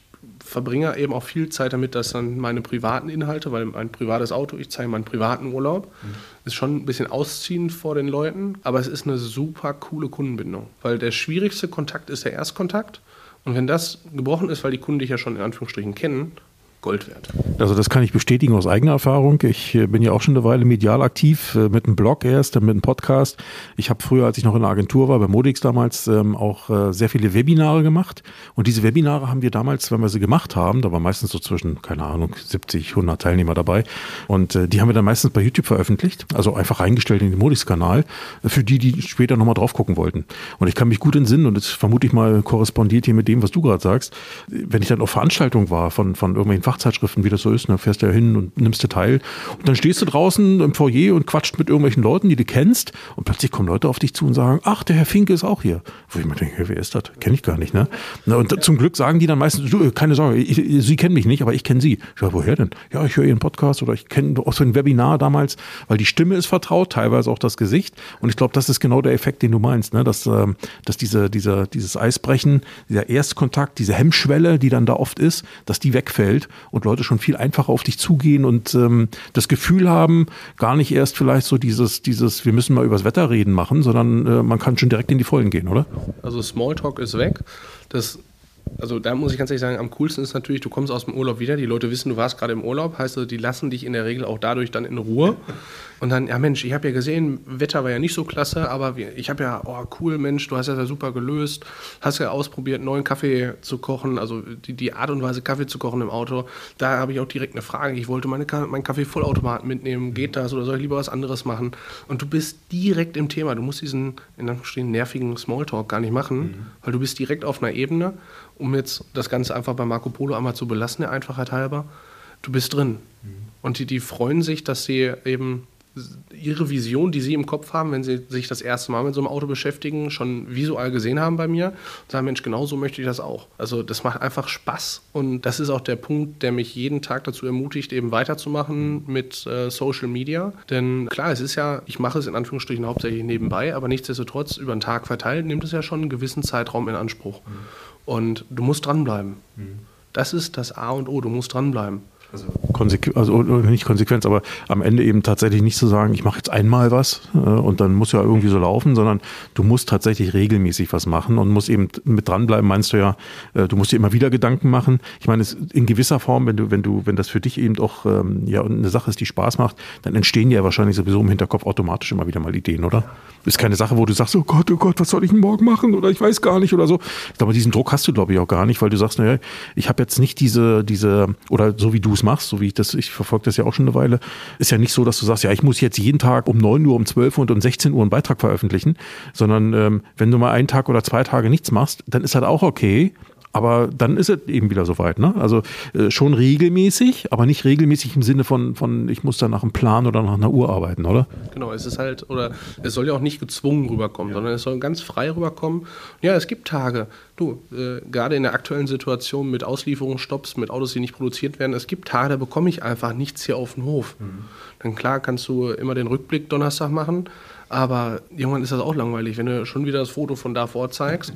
verbringe eben auch viel Zeit damit, dass dann meine privaten Inhalte, weil mein privates Auto, ich zeige meinen privaten Urlaub, mhm. ist schon ein bisschen ausziehend vor den Leuten, aber es ist eine super coole Kundenbindung, weil der schwierigste Kontakt ist der Erstkontakt und wenn das gebrochen ist, weil die Kunden dich ja schon in Anführungsstrichen kennen, Gold wert. Also das kann ich bestätigen aus eigener Erfahrung. Ich äh, bin ja auch schon eine Weile medial aktiv, äh, mit einem Blog erst, mit einem Podcast. Ich habe früher, als ich noch in der Agentur war, bei Modix damals, ähm, auch äh, sehr viele Webinare gemacht. Und diese Webinare haben wir damals, wenn wir sie gemacht haben, da war meistens so zwischen, keine Ahnung, 70, 100 Teilnehmer dabei. Und die haben wir dann meistens bei YouTube veröffentlicht, also einfach reingestellt in den Modix-Kanal, für die, die später nochmal drauf gucken wollten. Und ich kann mich gut entsinnen, und das vermute ich mal korrespondiert hier mit dem, was du gerade sagst, wenn ich dann auf Veranstaltungen war von, von irgendwelchen Fachzeitschriften, wie das so ist. Ne? Fährst ja hin und nimmst dir teil. Und dann stehst du draußen im Foyer und quatscht mit irgendwelchen Leuten, die du kennst. Und plötzlich kommen Leute auf dich zu und sagen, ach, der Herr Finke ist auch hier. Wo ich mir denke, wer ist das? Kenne ich gar nicht. Ne? Und zum Glück sagen die dann meistens, du, keine Sorge, ich, Sie kennen mich nicht, aber ich kenne Sie. Ich sage, woher denn? Ja, ich höre Ihren Podcast oder ich kenne auch so ein Webinar damals, weil die Stimme ist vertraut, teilweise auch das Gesicht. Und ich glaube, das ist genau der Effekt, den du meinst, ne? dass, äh, dass diese, diese, dieses Eisbrechen, dieser Erstkontakt, diese Hemmschwelle, die dann da oft ist, dass die wegfällt und Leute schon viel einfacher auf dich zugehen und ähm, das Gefühl haben, gar nicht erst vielleicht so dieses, dieses, wir müssen mal übers Wetter reden machen, sondern äh, man kann schon direkt in die Vollen gehen, oder? Also Smalltalk ist weg. Das also da muss ich ganz ehrlich sagen, am coolsten ist natürlich, du kommst aus dem Urlaub wieder, die Leute wissen, du warst gerade im Urlaub, heißt also, die lassen dich in der Regel auch dadurch dann in Ruhe. Und dann, ja Mensch, ich habe ja gesehen, Wetter war ja nicht so klasse, aber ich habe ja, oh cool Mensch, du hast das ja super gelöst, hast ja ausprobiert, neuen Kaffee zu kochen, also die, die Art und Weise Kaffee zu kochen im Auto. Da habe ich auch direkt eine Frage. Ich wollte meine, meinen Kaffee-Vollautomaten mitnehmen, geht das oder soll ich lieber was anderes machen? Und du bist direkt im Thema, du musst diesen, in Anführungsstrichen, nervigen Smalltalk gar nicht machen, mhm. weil du bist direkt auf einer Ebene um jetzt das Ganze einfach bei Marco Polo einmal zu belassen, der Einfachheit halber, du bist drin. Mhm. Und die, die freuen sich, dass sie eben ihre Vision, die sie im Kopf haben, wenn sie sich das erste Mal mit so einem Auto beschäftigen, schon visuell gesehen haben bei mir und sagen, Mensch, genau so möchte ich das auch. Also das macht einfach Spaß und das ist auch der Punkt, der mich jeden Tag dazu ermutigt, eben weiterzumachen mit äh, Social Media. Denn klar, es ist ja, ich mache es in Anführungsstrichen hauptsächlich nebenbei, aber nichtsdestotrotz über den Tag verteilt nimmt es ja schon einen gewissen Zeitraum in Anspruch. Mhm. Und du musst dranbleiben. Mhm. Das ist das A und O, du musst dranbleiben. Also, Konsequ also nicht Konsequenz, aber am Ende eben tatsächlich nicht zu sagen, ich mache jetzt einmal was äh, und dann muss ja irgendwie so laufen, sondern du musst tatsächlich regelmäßig was machen und musst eben mit dranbleiben, meinst du ja, äh, du musst dir immer wieder Gedanken machen. Ich meine, es, in gewisser Form, wenn du, wenn du, wenn das für dich eben auch ähm, ja eine Sache ist, die Spaß macht, dann entstehen ja wahrscheinlich sowieso im Hinterkopf automatisch immer wieder mal Ideen, oder? Ist keine Sache, wo du sagst, oh Gott, oh Gott, was soll ich denn morgen machen? Oder ich weiß gar nicht oder so. Ich glaube, diesen Druck hast du, glaube ich, auch gar nicht, weil du sagst, naja, ich habe jetzt nicht diese, diese, oder so wie du es machst, so wie ich das, ich verfolge das ja auch schon eine Weile, ist ja nicht so, dass du sagst, ja, ich muss jetzt jeden Tag um 9 Uhr, um 12 Uhr und um 16 Uhr einen Beitrag veröffentlichen, sondern ähm, wenn du mal einen Tag oder zwei Tage nichts machst, dann ist das auch okay. Aber dann ist es eben wieder soweit. Ne? Also äh, schon regelmäßig, aber nicht regelmäßig im Sinne von, von, ich muss da nach einem Plan oder nach einer Uhr arbeiten, oder? Genau, es ist halt, oder es soll ja auch nicht gezwungen rüberkommen, ja. sondern es soll ganz frei rüberkommen. Ja, es gibt Tage, du, äh, gerade in der aktuellen Situation mit Auslieferungsstopps, mit Autos, die nicht produziert werden, es gibt Tage, da bekomme ich einfach nichts hier auf den Hof. Mhm. Dann klar kannst du immer den Rückblick Donnerstag machen, aber irgendwann ist das auch langweilig, wenn du schon wieder das Foto von davor zeigst.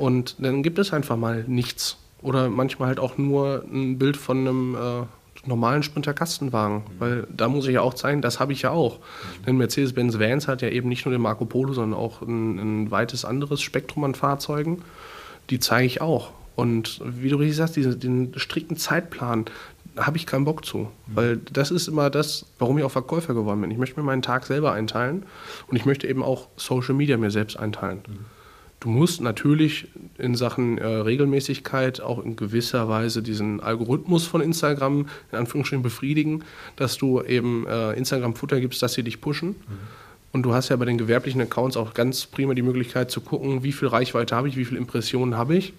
Und dann gibt es einfach mal nichts. Oder manchmal halt auch nur ein Bild von einem äh, normalen Sprinter-Kastenwagen. Mhm. Weil da muss ich ja auch zeigen, das habe ich ja auch. Mhm. Denn Mercedes-Benz Vans hat ja eben nicht nur den Marco Polo, sondern auch ein, ein weites anderes Spektrum an Fahrzeugen. Die zeige ich auch. Und wie du richtig sagst, diesen, den strikten Zeitplan, habe ich keinen Bock zu. Mhm. Weil das ist immer das, warum ich auch Verkäufer geworden bin. Ich möchte mir meinen Tag selber einteilen und ich möchte eben auch Social Media mir selbst einteilen. Mhm. Du musst natürlich in Sachen äh, Regelmäßigkeit auch in gewisser Weise diesen Algorithmus von Instagram in Anführungsstrichen befriedigen, dass du eben äh, Instagram Futter gibst, dass sie dich pushen. Mhm. Und du hast ja bei den gewerblichen Accounts auch ganz prima die Möglichkeit zu gucken, wie viel Reichweite habe ich, wie viele Impressionen habe ich.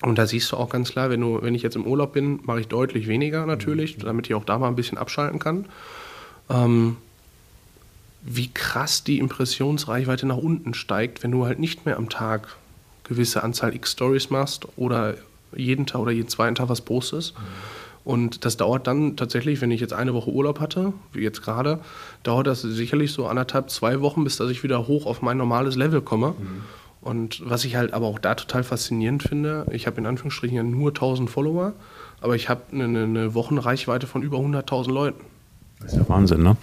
Und da siehst du auch ganz klar, wenn, du, wenn ich jetzt im Urlaub bin, mache ich deutlich weniger natürlich, mhm. damit ich auch da mal ein bisschen abschalten kann. Ähm, wie krass die Impressionsreichweite nach unten steigt, wenn du halt nicht mehr am Tag gewisse Anzahl X Stories machst oder jeden Tag oder jeden zweiten Tag was postest. Mhm. Und das dauert dann tatsächlich, wenn ich jetzt eine Woche Urlaub hatte, wie jetzt gerade, dauert das sicherlich so anderthalb, zwei Wochen, bis dass ich wieder hoch auf mein normales Level komme. Mhm. Und was ich halt aber auch da total faszinierend finde, ich habe in Anführungsstrichen ja nur 1000 Follower, aber ich habe eine, eine Wochenreichweite von über 100.000 Leuten. Das ist ja Wahnsinn, ne?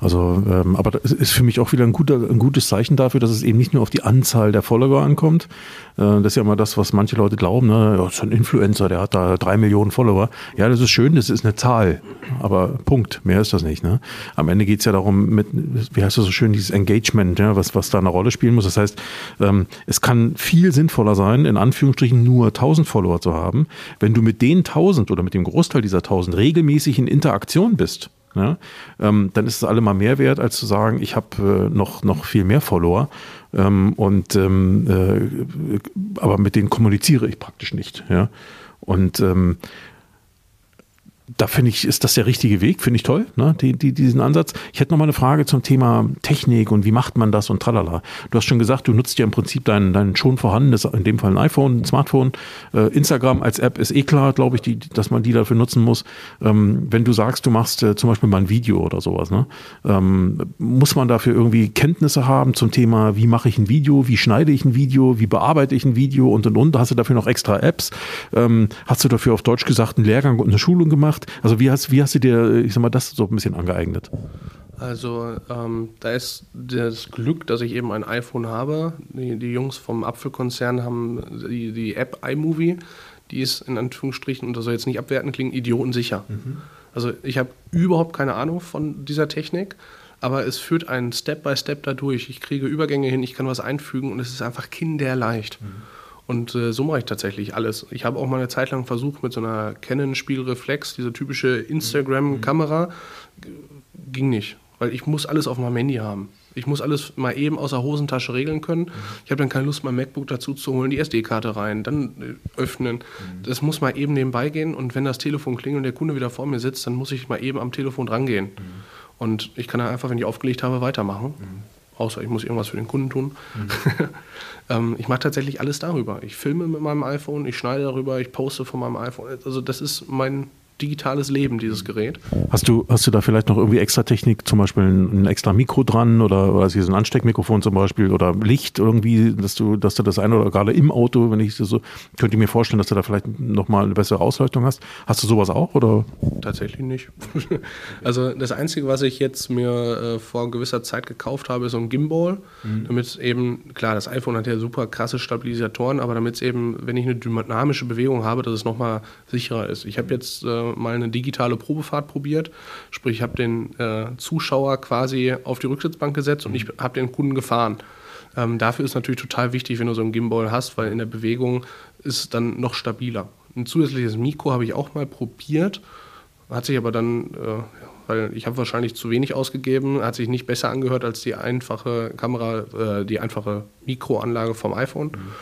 Also, ähm, aber das ist für mich auch wieder ein, guter, ein gutes Zeichen dafür, dass es eben nicht nur auf die Anzahl der Follower ankommt. Äh, das ist ja immer das, was manche Leute glauben, ne? Ja, ist ein Influencer, der hat da drei Millionen Follower. Ja, das ist schön, das ist eine Zahl. Aber Punkt, mehr ist das nicht. Ne? Am Ende geht es ja darum, mit, wie heißt das so schön, dieses Engagement, ja, was, was da eine Rolle spielen muss. Das heißt, ähm, es kann viel sinnvoller sein, in Anführungsstrichen nur 1000 Follower zu haben, wenn du mit den 1000 oder mit dem Großteil dieser 1000 regelmäßig in Interaktion bist ja, ähm, dann ist es allemal mehr wert, als zu sagen, ich habe äh, noch, noch viel mehr Follower ähm, und ähm, äh, aber mit denen kommuniziere ich praktisch nicht. Ja. Und ähm, da finde ich, ist das der richtige Weg, finde ich toll, ne, die, die, diesen Ansatz. Ich hätte noch mal eine Frage zum Thema Technik und wie macht man das und tralala. Du hast schon gesagt, du nutzt ja im Prinzip dein, dein schon vorhandenes, in dem Fall ein iPhone, ein Smartphone. Äh, Instagram als App ist eh klar, glaube ich, die, dass man die dafür nutzen muss. Ähm, wenn du sagst, du machst äh, zum Beispiel mal ein Video oder sowas, ne, ähm, muss man dafür irgendwie Kenntnisse haben zum Thema, wie mache ich ein Video, wie schneide ich ein Video, wie bearbeite ich ein Video und und und. Hast du dafür noch extra Apps? Ähm, hast du dafür auf Deutsch gesagt einen Lehrgang und eine Schulung gemacht? Gemacht? Also wie hast, wie hast du dir, ich sag mal, das so ein bisschen angeeignet? Also ähm, da ist das Glück, dass ich eben ein iPhone habe. Die, die Jungs vom Apfelkonzern haben die, die, App iMovie, die ist in Anführungsstrichen, und das soll jetzt nicht abwerten klingen, idiotensicher. Mhm. Also ich habe überhaupt keine Ahnung von dieser Technik, aber es führt einen Step by Step dadurch. Ich kriege Übergänge hin, ich kann was einfügen und es ist einfach kinderleicht. Mhm. Und äh, so mache ich tatsächlich alles. Ich habe auch mal eine Zeit lang versucht mit so einer Canon Spielreflex, diese typische Instagram-Kamera, ging nicht, weil ich muss alles auf meinem Handy haben. Ich muss alles mal eben aus der Hosentasche regeln können. Ich habe dann keine Lust, mein MacBook dazu zu holen, die SD-Karte rein, dann äh, öffnen. Das muss mal eben nebenbei gehen und wenn das Telefon klingelt und der Kunde wieder vor mir sitzt, dann muss ich mal eben am Telefon drangehen. Und ich kann dann einfach, wenn ich aufgelegt habe, weitermachen. Außer ich muss irgendwas für den Kunden tun. Mhm. <laughs> ähm, ich mache tatsächlich alles darüber. Ich filme mit meinem iPhone, ich schneide darüber, ich poste von meinem iPhone. Also das ist mein digitales Leben, dieses Gerät. Hast du, hast du da vielleicht noch irgendwie extra Technik, zum Beispiel ein, ein extra Mikro dran oder, oder hier so ein Ansteckmikrofon zum Beispiel oder Licht irgendwie, dass du, dass du das eine oder gerade im Auto, wenn ich so, könnte ich mir vorstellen, dass du da vielleicht nochmal eine bessere Ausleuchtung hast. Hast du sowas auch oder? Tatsächlich nicht. <laughs> also das Einzige, was ich jetzt mir äh, vor gewisser Zeit gekauft habe, ist so ein Gimbal, mhm. damit eben, klar, das iPhone hat ja super krasse Stabilisatoren, aber damit es eben, wenn ich eine dynamische Bewegung habe, dass es nochmal sicherer ist. Ich habe jetzt äh, mal eine digitale Probefahrt probiert. Sprich, ich habe den äh, Zuschauer quasi auf die Rücksitzbank gesetzt und ich habe den Kunden gefahren. Ähm, dafür ist natürlich total wichtig, wenn du so einen Gimbal hast, weil in der Bewegung ist es dann noch stabiler. Ein zusätzliches Mikro habe ich auch mal probiert, hat sich aber dann, äh, weil ich habe wahrscheinlich zu wenig ausgegeben, hat sich nicht besser angehört als die einfache Kamera, äh, die einfache Mikroanlage vom iPhone. Mhm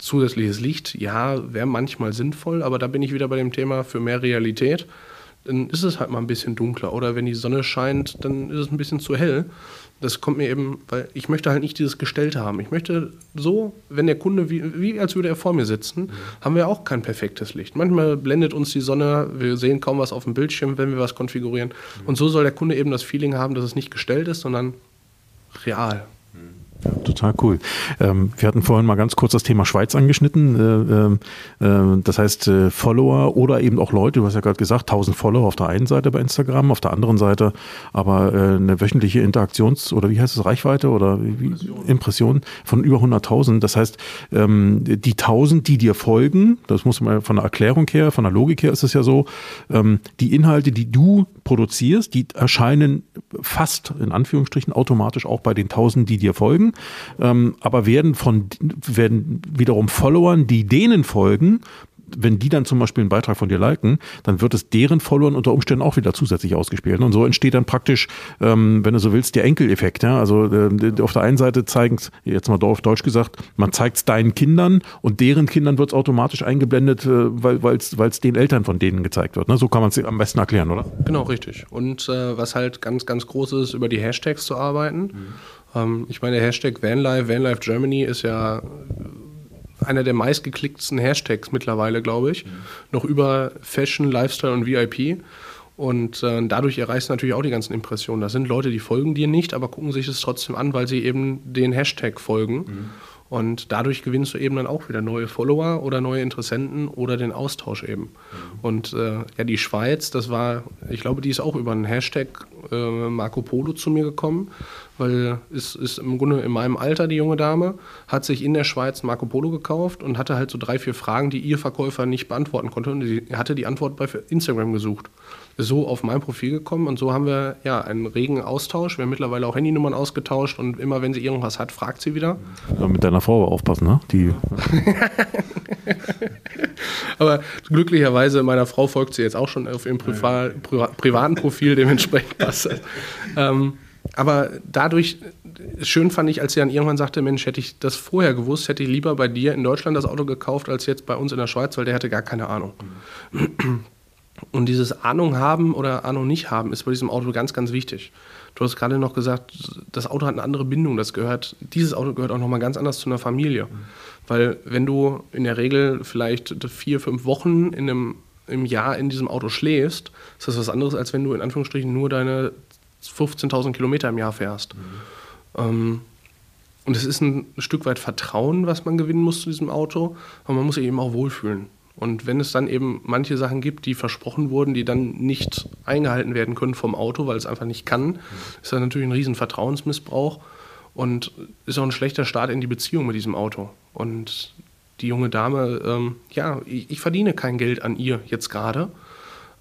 zusätzliches Licht, ja, wäre manchmal sinnvoll, aber da bin ich wieder bei dem Thema für mehr Realität. Dann ist es halt mal ein bisschen dunkler. Oder wenn die Sonne scheint, dann ist es ein bisschen zu hell. Das kommt mir eben, weil ich möchte halt nicht dieses Gestellte haben. Ich möchte so, wenn der Kunde, wie, wie als würde er vor mir sitzen, mhm. haben wir auch kein perfektes Licht. Manchmal blendet uns die Sonne, wir sehen kaum was auf dem Bildschirm, wenn wir was konfigurieren. Mhm. Und so soll der Kunde eben das Feeling haben, dass es nicht gestellt ist, sondern real. Ja, total cool. Ähm, wir hatten vorhin mal ganz kurz das Thema Schweiz angeschnitten. Äh, äh, das heißt, äh, Follower oder eben auch Leute, du hast ja gerade gesagt, 1000 Follower auf der einen Seite bei Instagram, auf der anderen Seite aber äh, eine wöchentliche Interaktions- oder wie heißt es, Reichweite oder wie, Impression. Impression von über 100.000. Das heißt, ähm, die 1000, die dir folgen, das muss man von der Erklärung her, von der Logik her ist es ja so, ähm, die Inhalte, die du produzierst, die erscheinen fast in Anführungsstrichen automatisch auch bei den 1000, die dir folgen ähm, aber werden von werden wiederum Followern, die denen folgen, wenn die dann zum Beispiel einen Beitrag von dir liken, dann wird es deren Followern unter Umständen auch wieder zusätzlich ausgespielt. Und so entsteht dann praktisch, ähm, wenn du so willst, der Enkeleffekt. Ja? Also äh, auf der einen Seite zeigen es, jetzt mal auf Deutsch gesagt, man zeigt es deinen Kindern und deren Kindern wird es automatisch eingeblendet, äh, weil es den Eltern von denen gezeigt wird. Ne? So kann man es am besten erklären, oder? Genau, richtig. Und äh, was halt ganz, ganz groß ist, über die Hashtags zu arbeiten. Mhm ähm, ich meine, der Hashtag Vanlife, Vanlife Germany ist ja einer der meistgeklicktsten Hashtags mittlerweile, glaube ich. Mhm. Noch über Fashion, Lifestyle und VIP. Und äh, dadurch erreichst du natürlich auch die ganzen Impressionen. Das sind Leute, die folgen dir nicht, aber gucken sich es trotzdem an, weil sie eben den Hashtag folgen. Mhm. Und dadurch gewinnst du eben dann auch wieder neue Follower oder neue Interessenten oder den Austausch eben. Mhm. Und äh, ja, die Schweiz, das war, ich glaube, die ist auch über einen Hashtag äh, Marco Polo zu mir gekommen, weil es ist im Grunde in meinem Alter die junge Dame, hat sich in der Schweiz Marco Polo gekauft und hatte halt so drei, vier Fragen, die ihr Verkäufer nicht beantworten konnte. Und sie hatte die Antwort bei Instagram gesucht so auf mein Profil gekommen und so haben wir ja einen regen Austausch. Wir haben mittlerweile auch Handynummern ausgetauscht und immer wenn sie irgendwas hat, fragt sie wieder. Ja, mit deiner Frau aufpassen, ne? Die. <laughs> Aber glücklicherweise meiner Frau folgt sie jetzt auch schon auf ihrem Priva Pri privaten Profil, dementsprechend <laughs> passt das. Ähm, aber dadurch, schön fand ich, als sie dann irgendwann sagte, Mensch, hätte ich das vorher gewusst, hätte ich lieber bei dir in Deutschland das Auto gekauft, als jetzt bei uns in der Schweiz, weil der hatte gar keine Ahnung. Und dieses Ahnung haben oder Ahnung nicht haben ist bei diesem Auto ganz, ganz wichtig. Du hast gerade noch gesagt, das Auto hat eine andere Bindung. Das gehört, dieses Auto gehört auch nochmal ganz anders zu einer Familie. Weil wenn du in der Regel vielleicht vier, fünf Wochen in einem, im Jahr in diesem Auto schläfst, ist das was anderes, als wenn du in Anführungsstrichen nur deine 15.000 Kilometer im Jahr fährst. Mhm. Und es ist ein Stück weit Vertrauen, was man gewinnen muss zu diesem Auto, aber man muss sich eben auch wohlfühlen. Und wenn es dann eben manche Sachen gibt, die versprochen wurden, die dann nicht eingehalten werden können vom Auto, weil es einfach nicht kann, ist das natürlich ein riesen Vertrauensmissbrauch und ist auch ein schlechter Start in die Beziehung mit diesem Auto. Und die junge Dame, ähm, ja, ich, ich, verdiene kein Geld an ihr jetzt gerade,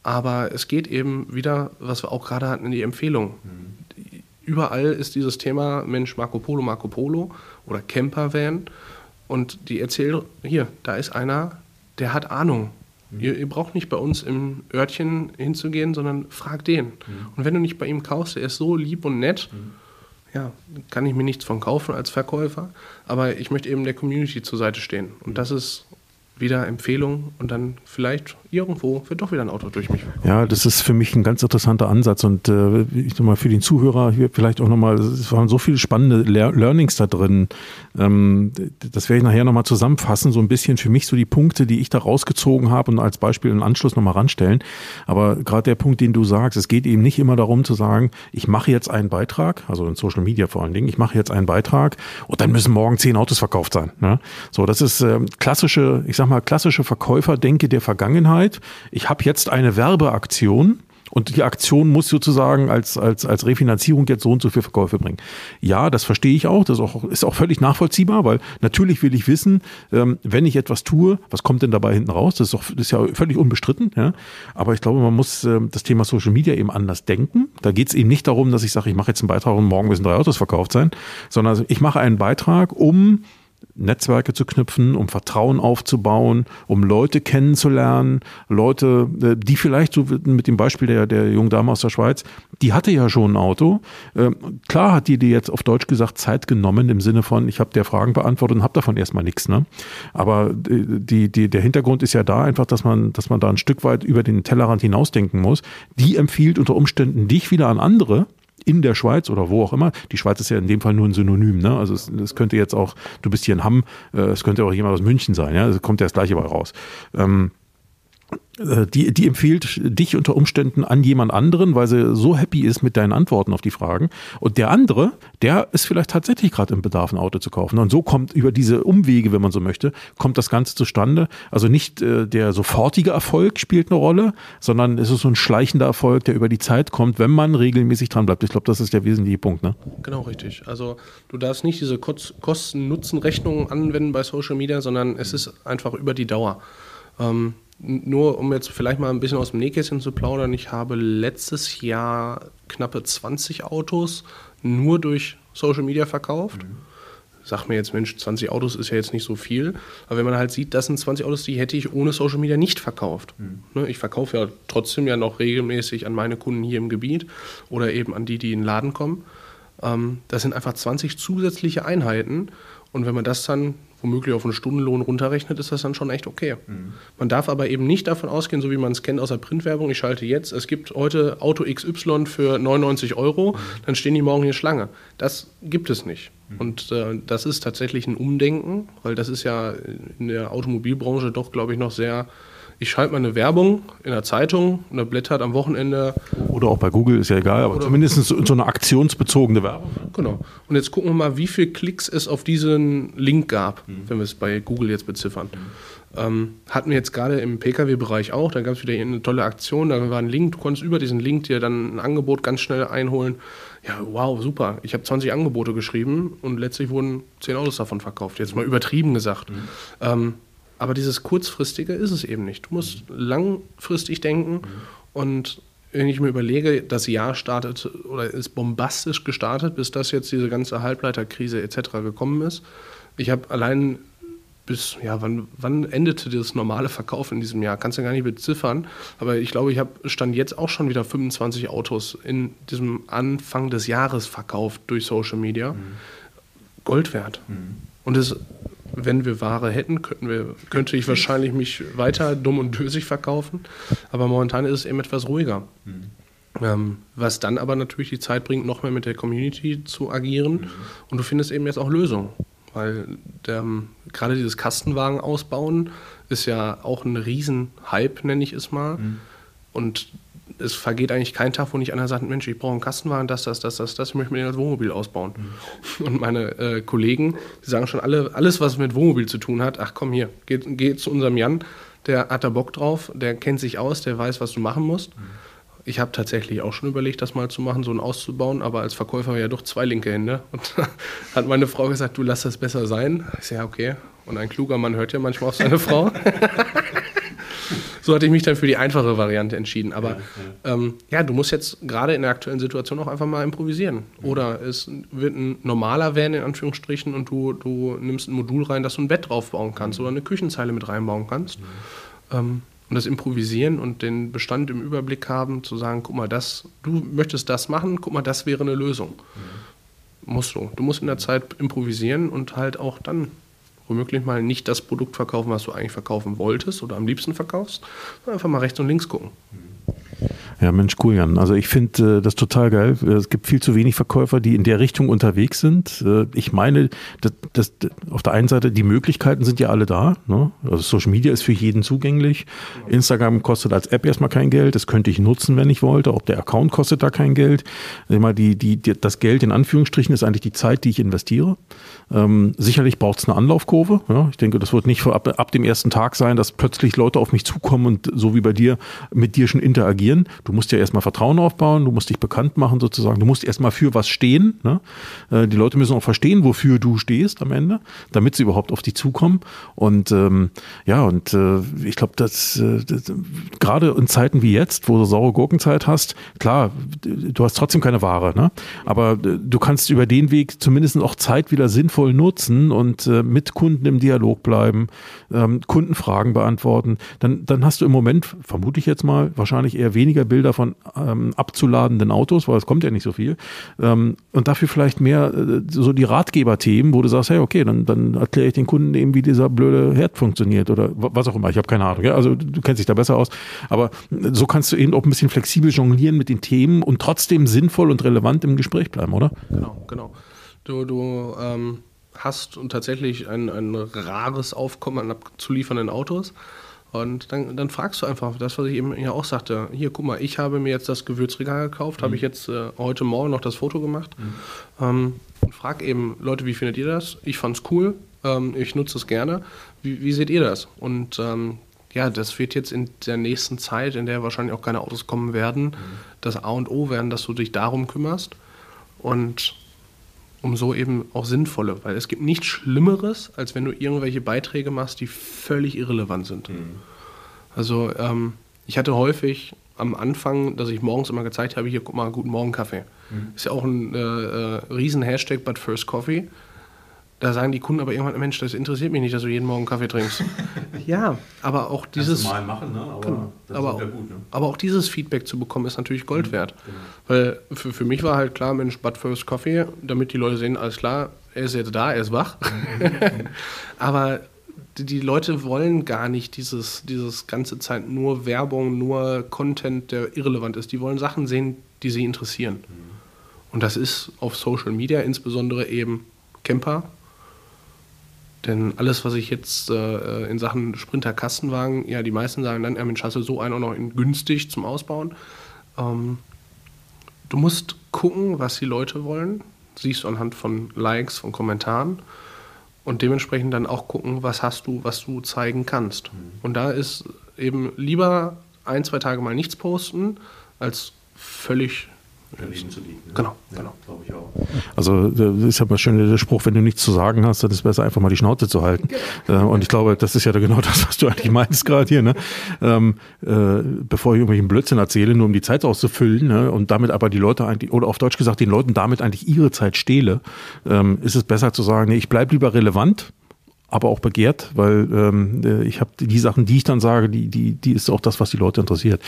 aber es geht eben wieder, was wir auch gerade hatten, in die Empfehlung. Mhm. Überall ist dieses Thema Mensch Marco Polo, Marco Polo oder Campervan und die erzählt, hier, da ist einer, der hat Ahnung. Mhm. Ihr, ihr, braucht nicht bei uns im Örtchen hinzugehen, sondern fragt den. Mhm. Und wenn du nicht bei ihm kaufst, er ist so lieb und nett, mhm. ja, kann ich mir nichts von kaufen als Verkäufer. Aber ich möchte eben der Community zur Seite stehen. Und das ist wieder Empfehlung und dann vielleicht irgendwo wird doch wieder ein Auto durch mich. Ja, das ist für mich ein ganz interessanter Ansatz und äh, ich nochmal für den Zuhörer hier vielleicht auch nochmal, es waren so viele spannende Lear Learnings da drin. Ähm, das werde ich nachher nochmal zusammenfassen, so ein bisschen für mich so die Punkte, die ich da rausgezogen habe und als Beispiel im Anschluss nochmal ranstellen. Aber gerade der Punkt, den du sagst, es geht eben nicht immer darum zu sagen, ich mache jetzt einen Beitrag, also in Social Media vor allen Dingen, ich mache jetzt einen Beitrag und dann müssen morgen zehn Autos verkauft sein. Ne? So, das ist äh, klassische, ich sag mal, klassische Verkäuferdenke der Vergangenheit Möglichkeit, ich habe jetzt eine Werbeaktion und die Aktion muss sozusagen als, als, als Refinanzierung jetzt so und so viel Verkäufe bringen. Ja, das verstehe ich auch. Das ist auch, ist auch völlig nachvollziehbar, weil natürlich will ich wissen, ähm, wenn ich etwas tue, was kommt denn dabei hinten raus? Das ist, doch, das ist ja völlig unbestritten. Ja? Aber ich glaube, man muss ähm, das Thema Social Media eben anders denken. Da geht es eben nicht darum, dass ich sage, ich mache jetzt einen Beitrag und morgen müssen drei Autos verkauft sein, sondern ich mache einen Beitrag, um Netzwerke zu knüpfen, um Vertrauen aufzubauen, um Leute kennenzulernen, Leute, äh, die vielleicht so mit dem Beispiel der, der jungen Dame aus der Schweiz, die hatte ja schon ein Auto. Ähm, klar hat die dir jetzt auf Deutsch gesagt Zeit genommen im Sinne von, ich habe der Fragen beantwortet und habe davon erstmal nichts. Ne? Aber äh, die, die, der Hintergrund ist ja da einfach, dass man, dass man da ein Stück weit über den Tellerrand hinausdenken muss. Die empfiehlt unter Umständen dich wieder an andere, in der Schweiz oder wo auch immer. Die Schweiz ist ja in dem Fall nur ein Synonym. Ne? Also es, es könnte jetzt auch, du bist hier in Hamm, äh, es könnte auch jemand aus München sein. Ja? Es kommt ja das gleiche bei raus. Ähm, äh, die, die empfiehlt dich unter Umständen an jemand anderen, weil sie so happy ist mit deinen Antworten auf die Fragen. Und der andere, der ist vielleicht tatsächlich gerade im Bedarf, ein Auto zu kaufen. Und so kommt über diese Umwege, wenn man so möchte, kommt das Ganze zustande. Also nicht äh, der sofortige Erfolg spielt eine Rolle, sondern es ist so ein schleichender Erfolg, der über die Zeit kommt, wenn man regelmäßig dran bleibt. Ich glaube, das ist der wesentliche Punkt. Ne? Genau, richtig. Also du darfst nicht diese Kosten-Nutzen-Rechnung anwenden bei Social Media, sondern es ist einfach über die Dauer. Ähm, nur um jetzt vielleicht mal ein bisschen aus dem Nähkästchen zu plaudern, ich habe letztes Jahr knappe 20 Autos nur durch Social Media verkauft. Mhm. Sag mir jetzt, Mensch, 20 Autos ist ja jetzt nicht so viel. Aber wenn man halt sieht, das sind 20 Autos, die hätte ich ohne Social Media nicht verkauft. Mhm. Ne, ich verkaufe ja trotzdem ja noch regelmäßig an meine Kunden hier im Gebiet oder eben an die, die in den Laden kommen. Ähm, das sind einfach 20 zusätzliche Einheiten. Und wenn man das dann womöglich auf einen Stundenlohn runterrechnet, ist das dann schon echt okay. Mhm. Man darf aber eben nicht davon ausgehen, so wie man es kennt aus der Printwerbung, ich schalte jetzt, es gibt heute Auto XY für 99 Euro, mhm. dann stehen die morgen hier Schlange. Das gibt es nicht. Mhm. Und äh, das ist tatsächlich ein Umdenken, weil das ist ja in der Automobilbranche doch, glaube ich, noch sehr Ich schalte mal eine Werbung in der Zeitung und da blättert am Wochenende. Oder auch bei Google, ist ja egal, aber zumindest so, so eine aktionsbezogene Werbung. Genau. Und jetzt gucken wir mal, wie viele Klicks es auf diesen Link gab, mhm. wenn wir es bei Google jetzt beziffern. Mhm. Ähm, hatten wir jetzt gerade im Pkw-Bereich auch, da gab es wieder eine tolle Aktion, da war ein Link, du konntest über diesen Link dir dann ein Angebot ganz schnell einholen. Ja, wow, super. Ich habe 20 Angebote geschrieben und letztlich wurden 10 Autos davon verkauft. Jetzt mal übertrieben gesagt. Mhm. Ähm, aber dieses kurzfristige ist es eben nicht. Du musst langfristig denken und wenn ich mir überlege, das Jahr startet oder ist bombastisch gestartet, bis das jetzt diese ganze Halbleiterkrise etc. gekommen ist. Ich habe allein bis, ja, wann, wann endete das normale Verkauf in diesem Jahr? Kannst du gar nicht beziffern. Aber ich glaube, ich habe stand jetzt auch schon wieder 25 Autos in diesem Anfang des Jahres verkauft durch Social Media. Mhm. Gold wert. Mhm. Und es, wenn wir Ware hätten, könnten wir, könnte ich wahrscheinlich mich weiter dumm und dösig verkaufen. Aber momentan ist es eben etwas ruhiger. Mhm. Ähm, was dann aber natürlich die Zeit bringt, noch mehr mit der Community zu agieren. Mhm. Und du findest eben jetzt auch Lösungen. Weil der, gerade dieses Kastenwagen ausbauen ist ja auch ein Riesenhype, nenne ich es mal. Mhm. Und es vergeht eigentlich kein Tag, wo nicht einer sagt, Mensch, ich brauche einen Kastenwagen, das, das, das, das, das, ich möchte mir den als Wohnmobil ausbauen. Mhm. Und meine äh, Kollegen, die sagen schon alle, alles, was mit Wohnmobil zu tun hat, ach komm hier, geh, geh zu unserem Jan, der hat da Bock drauf, der kennt sich aus, der weiß, was du machen musst. Mhm. Ich habe tatsächlich auch schon überlegt, das mal zu machen, so ein auszubauen, aber als Verkäufer ja doch zwei linke Hände. Und <laughs> hat meine Frau gesagt, du lass das besser sein. Ich sage, ja, okay. Und ein kluger Mann hört ja manchmal auf seine Frau. <laughs> so hatte ich mich dann für die einfache Variante entschieden. Aber ja. Ähm, ja du musst jetzt gerade in der aktuellen Situation auch einfach mal improvisieren. Oder es wird ein normaler Van in Anführungsstrichen und du, du nimmst ein Modul rein, dass du ein Bett draufbauen kannst oder eine Küchenzeile mit reinbauen kannst. Mhm. Ähm, und das Improvisieren und den Bestand im Überblick haben, zu sagen, guck mal, das, du möchtest das machen, guck mal, das wäre eine Lösung. Mhm. Musst du. Du musst in der Zeit improvisieren und halt auch dann womöglich mal nicht das Produkt verkaufen, was du eigentlich verkaufen wolltest oder am liebsten verkaufst, sondern einfach mal rechts und links gucken. Mhm. Ja, Mensch, cool, Jan. Also ich finde äh, das total geil. Es gibt viel zu wenig Verkäufer, die in der Richtung unterwegs sind. Äh, ich meine, dass, dass, auf der einen Seite die Möglichkeiten sind ja alle da. Ne? Also Social Media ist für jeden zugänglich. Instagram kostet als App erstmal kein Geld. Das könnte ich nutzen, wenn ich wollte. Auch der Account kostet da kein Geld. Immer die, die, die, das Geld in Anführungsstrichen ist eigentlich die Zeit, die ich investiere. Ähm, sicherlich braucht es eine Anlaufkurve. Ja? Ich denke, das wird nicht ab, ab dem ersten Tag sein, dass plötzlich Leute auf mich zukommen und so wie bei dir mit dir schon interagieren. Du musst ja erstmal Vertrauen aufbauen, du musst dich bekannt machen sozusagen, du musst erstmal für was stehen. Ne? Äh, die Leute müssen auch verstehen, wofür du stehst am Ende, damit sie überhaupt auf dich zukommen. Und ähm, ja, und äh, ich glaube, dass äh, gerade in Zeiten wie jetzt, wo du saure Gurkenzeit hast, klar, du hast trotzdem keine Ware, ne? aber äh, du kannst über den Weg zumindest auch Zeit wieder sinnvoll nutzen und äh, mit Kunden im Dialog bleiben, ähm, Kundenfragen beantworten. Dann, dann hast du im Moment, vermute ich jetzt mal, wahrscheinlich eher weniger Bilder Bilder von ähm, abzuladenden Autos, weil es kommt ja nicht so viel. Ähm, und dafür vielleicht mehr äh, so die Ratgeberthemen, wo du sagst, hey, okay, dann, dann erkläre ich den Kunden eben, wie dieser blöde Herd funktioniert oder was auch immer. Ich habe keine Ahnung. Ja? Also du kennst dich da besser aus. Aber so kannst du eben auch ein bisschen flexibel jonglieren mit den Themen und trotzdem sinnvoll und relevant im Gespräch bleiben, oder? Genau, genau. Du, du ähm, hast tatsächlich ein, ein rares Aufkommen an abzuliefernden Autos. Und dann, dann fragst du einfach das, was ich eben ja auch sagte. Hier, guck mal, ich habe mir jetzt das Gewürzregal gekauft, mhm. habe ich jetzt äh, heute Morgen noch das Foto gemacht. Mhm. Ähm, und frag eben, Leute, wie findet ihr das? Ich fand es cool, ähm, ich nutze es gerne. Wie, wie, seht ihr das? Und ähm, ja, das wird jetzt in der nächsten Zeit, in der wahrscheinlich auch keine Autos kommen werden, mhm. das A und O werden, dass du dich darum kümmerst. Und umso eben auch sinnvolle, weil es gibt nichts Schlimmeres, als wenn du irgendwelche Beiträge machst, die völlig irrelevant sind. Mhm. Also ähm, ich hatte häufig am Anfang, dass ich morgens immer gezeigt habe, hier guck mal, guten Morgen Kaffee. Mhm. Ist ja auch ein äh, äh, riesen Hashtag, but first coffee. Da sagen die Kunden aber irgendwann, Mensch, das interessiert mich nicht, dass du jeden Morgen Kaffee trinkst. <laughs> ja, aber auch dieses. Mal machen, ne? aber, genau, aber, auch, gut, ne? aber auch dieses Feedback zu bekommen, ist natürlich Gold mhm, wert. Genau. Weil für, für mich war halt klar, Mensch, but first coffee, damit die Leute sehen, alles klar, er ist jetzt da, er ist wach. Mhm. <laughs> aber die, die, Leute wollen gar nicht dieses, dieses ganze Zeit nur Werbung, nur Content, der irrelevant ist. Die wollen Sachen sehen, die sie interessieren. Mhm. Und das ist auf Social Media insbesondere eben Camper, Denn alles, was ich jetzt äh, in Sachen Sprinter-Kastenwagen, ja, die meisten sagen dann, ja, Mensch, hast du so einen auch noch in günstig zum Ausbauen. Ähm, du musst gucken, was die Leute wollen. Siehst du anhand von Likes, von Kommentaren. Und dementsprechend dann auch gucken, was hast du, was du zeigen kannst. Mhm. Und da ist eben lieber ein, zwei Tage mal nichts posten, als völlig daneben zu liegen. Ne? Genau, ja, genau. Glaube ich auch. Also das ist ja mal schön der Spruch, wenn du nichts zu sagen hast, dann ist es besser, einfach mal die Schnauze zu halten. Genau. Äh, und ich glaube, das ist ja genau das, was du eigentlich meinst gerade hier. Ne? Ähm, äh, bevor ich irgendwelchen Blödsinn erzähle, nur um die Zeit auszufüllen ne? und damit aber die Leute eigentlich, oder auf Deutsch gesagt, den Leuten damit eigentlich ihre Zeit stehle, ähm, ist es besser zu sagen, nee, ich bleibe lieber relevant aber auch begehrt, weil ähm, äh, ich habe die Sachen, die ich dann sage, die, die, die ist auch das, was die Leute interessiert.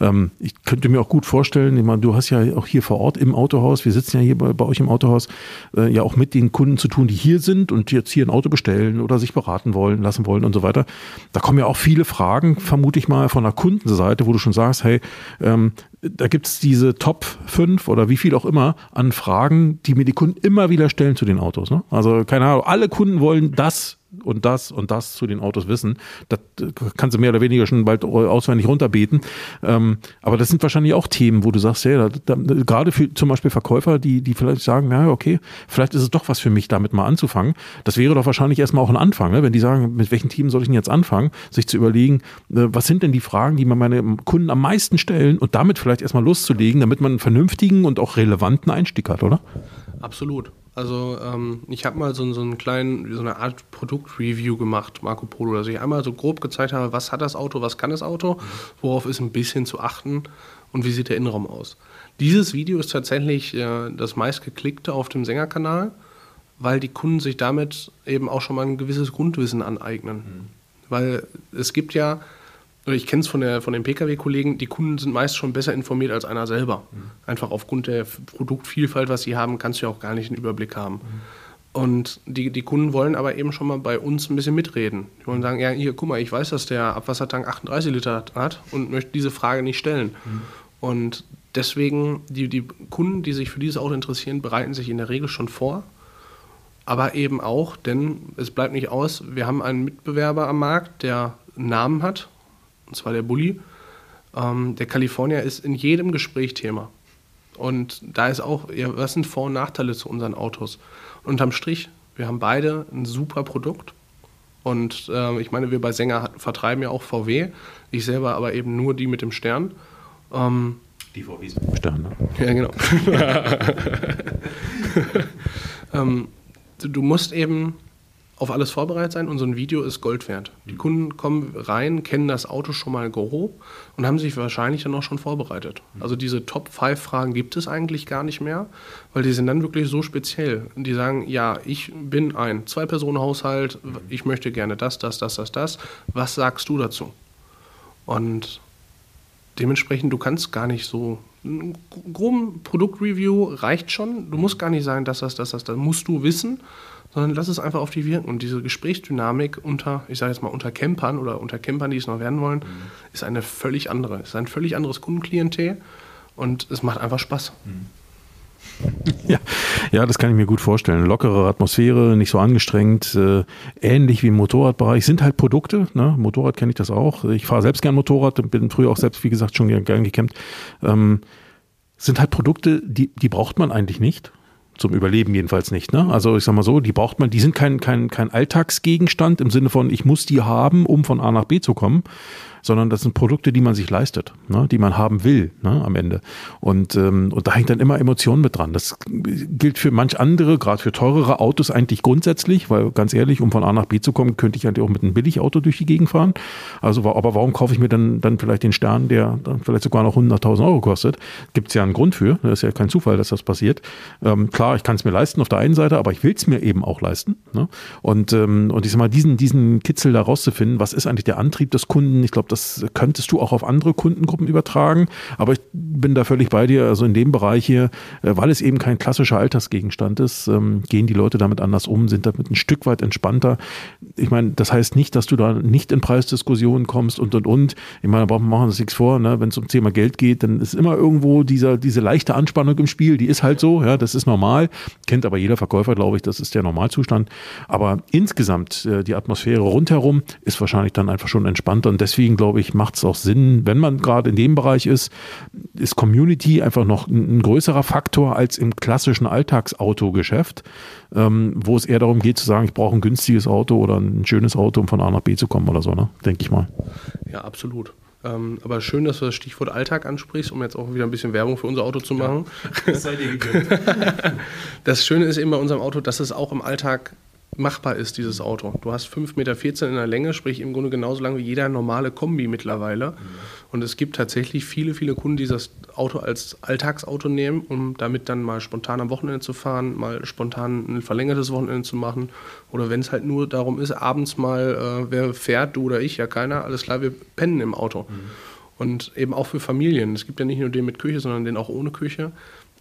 Ähm, ich könnte mir auch gut vorstellen, ich meine, du hast ja auch hier vor Ort im Autohaus, wir sitzen ja hier bei, bei euch im Autohaus, äh, ja auch mit den Kunden zu tun, die hier sind und jetzt hier ein Auto bestellen oder sich beraten wollen, lassen wollen und so weiter. Da kommen ja auch viele Fragen, vermute ich mal, von der Kundenseite, wo du schon sagst, hey, ähm, da gibt es diese Top 5 oder wie viel auch immer an Fragen, die mir die Kunden immer wieder stellen zu den Autos. Ne? Also keine Ahnung, alle Kunden wollen das und das und das zu den Autos wissen. Das kannst du mehr oder weniger schon bald auswendig runterbeten. Ähm, aber das sind wahrscheinlich auch Themen, wo du sagst, ja, da, da, gerade für zum Beispiel Verkäufer, die, die vielleicht sagen, ja, okay, vielleicht ist es doch was für mich, damit mal anzufangen. Das wäre doch wahrscheinlich erstmal auch ein Anfang, ne? wenn die sagen, mit welchen Themen soll ich denn jetzt anfangen, sich zu überlegen, äh, was sind denn die Fragen, die man meine Kunden am meisten stellen und damit vielleicht erstmal loszulegen, damit man einen vernünftigen und auch relevanten Einstieg hat, oder? Absolut. Also ähm, ich habe mal so, so einen kleinen, so eine Art Produktreview gemacht, Marco Polo, dass ich einmal so grob gezeigt habe, was hat das Auto, was kann das Auto, worauf ist ein bisschen zu achten und wie sieht der Innenraum aus. Dieses Video ist tatsächlich äh, das meistgeklickte auf dem Sängerkanal, weil die Kunden sich damit eben auch schon mal ein gewisses Grundwissen aneignen. Mhm. Weil es gibt ja ich kenne es von, von den Pkw-Kollegen, die Kunden sind meist schon besser informiert als einer selber. Mhm. Einfach aufgrund der Produktvielfalt, was sie haben, kannst du ja auch gar nicht einen Überblick haben. Mhm. Und die, die Kunden wollen aber eben schon mal bei uns ein bisschen mitreden. Die wollen sagen, ja, hier, guck mal, ich weiß, dass der Abwassertank 38 Liter hat und möchte diese Frage nicht stellen. Mhm. Und deswegen, die, die Kunden, die sich für dieses Auto interessieren, bereiten sich in der Regel schon vor. Aber eben auch, denn es bleibt nicht aus, wir haben einen Mitbewerber am Markt, der einen Namen hat und zwar der Bulli. Ähm, der California ist in jedem Gespräch Thema. Und da ist auch, ja, was sind Vor- und Nachteile zu unseren Autos? Und unterm Strich, wir haben beide ein super Produkt. Und äh, ich meine, wir bei Sänger vertreiben ja auch VW. Ich selber aber eben nur die mit dem Stern. Ähm, die VWs mit dem Stern, ne? Ja, genau. <laughs> <laughs> ähm, du musst eben auf alles vorbereitet sein und so ein Video ist Gold wert. Die mhm. Kunden kommen rein, kennen das Auto schon mal grob und haben sich wahrscheinlich dann auch schon vorbereitet. Mhm. Also diese Top-5-Fragen gibt es eigentlich gar nicht mehr, weil die sind dann wirklich so speziell. Die sagen, ja, ich bin ein Zwei-Personen-Haushalt, mhm. ich möchte gerne das, das, das, das, das. Was sagst du dazu? Und dementsprechend, du kannst gar nicht so ein groben Produktreview reicht schon. Du musst gar nicht sagen, dass das, das, das, das musst du wissen, sondern lass es einfach auf die wirken. Und diese Gesprächsdynamik unter, ich sage jetzt mal, unter Campern oder unter Campern, die es noch werden wollen, mhm. ist eine völlig andere. Es ist ein völlig anderes Kundenklientel und es macht einfach Spaß. Mhm. <laughs> Ja, ja, das kann ich mir gut vorstellen. Lockere Atmosphäre, nicht so angestrengt, äh, ähnlich wie im Motorradbereich. Sind halt Produkte, ne? Motorrad kenne ich das auch. Ich fahre selbst gern Motorrad, bin früher auch selbst, wie gesagt, schon gern gekämmt. Ähm, sind halt Produkte, die, die braucht man eigentlich nicht zum Überleben jedenfalls nicht. Ne? Also ich sag mal so, die braucht man, die sind kein, kein, kein Alltagsgegenstand im Sinne von, ich muss die haben, um von A nach B zu kommen, sondern das sind Produkte, die man sich leistet, ne, die man haben will ne, am Ende. Und, ähm, und da hängt dann immer Emotion mit dran. Das gilt für manch andere, gerade für teurere Autos eigentlich grundsätzlich, weil ganz ehrlich, um von A nach B zu kommen, könnte ich eigentlich auch mit einem Billigauto durch die Gegend fahren. Also, aber warum kaufe ich mir dann, dann vielleicht den Stern, der dann vielleicht sogar noch 100.000 Euro kostet? Gibt es ja einen Grund für. Das ist ja kein Zufall, dass das passiert. Ähm, klar, ich kann es mir leisten auf der einen Seite, aber ich will es mir eben auch leisten. Ne? Und, ähm, und ich sag mal, diesen, diesen Kitzel da rauszufinden, was ist eigentlich der Antrieb des Kunden? Ich glaube, das könntest du auch auf andere Kundengruppen übertragen. Aber ich bin da völlig bei dir. Also in dem Bereich hier, äh, weil es eben kein klassischer Altersgegenstand ist, ähm, gehen die Leute damit anders um, sind damit ein Stück weit entspannter. Ich meine, das heißt nicht, dass du da nicht in Preisdiskussionen kommst und und und. Ich meine, da machen wir uns nichts vor. Ne? Wenn es um Thema Geld geht, dann ist immer irgendwo dieser, diese leichte Anspannung im Spiel. Die ist halt so, ja, das ist normal. normal. Kennt aber jeder Verkäufer, glaube ich, das ist der Normalzustand. Aber insgesamt äh, die Atmosphäre rundherum ist wahrscheinlich dann einfach schon entspannter. Und deswegen, glaube ich, macht es auch Sinn, wenn man gerade in dem Bereich ist, ist Community einfach noch ein, ein größerer Faktor als im klassischen Alltagsautogeschäft, ähm, wo es eher darum geht zu sagen, ich brauche ein günstiges Auto oder ein schönes Auto, um von A nach B zu kommen oder so, ne? denke ich mal. Ja, absolut. Ähm, aber schön, dass du das Stichwort Alltag ansprichst, um jetzt auch wieder ein bisschen Werbung für unser Auto zu machen. Ja, das, <laughs> das Schöne ist eben bei unserem Auto, dass es auch im Alltag machbar ist, dieses Auto. Du hast 5,14 Meter in der Länge, sprich im Grunde genauso lang wie jeder normale Kombi mittlerweile. Mhm. Und es gibt tatsächlich viele, viele Kunden, die das Auto als Alltagsauto nehmen, um damit dann mal spontan am Wochenende zu fahren, mal spontan ein verlängertes Wochenende zu machen. Oder wenn es halt nur darum ist, abends mal, äh, wer fährt, du oder ich, ja keiner, alles klar, wir pennen im Auto. Mhm. Und eben auch für Familien. Es gibt ja nicht nur den mit Küche, sondern den auch ohne Küche,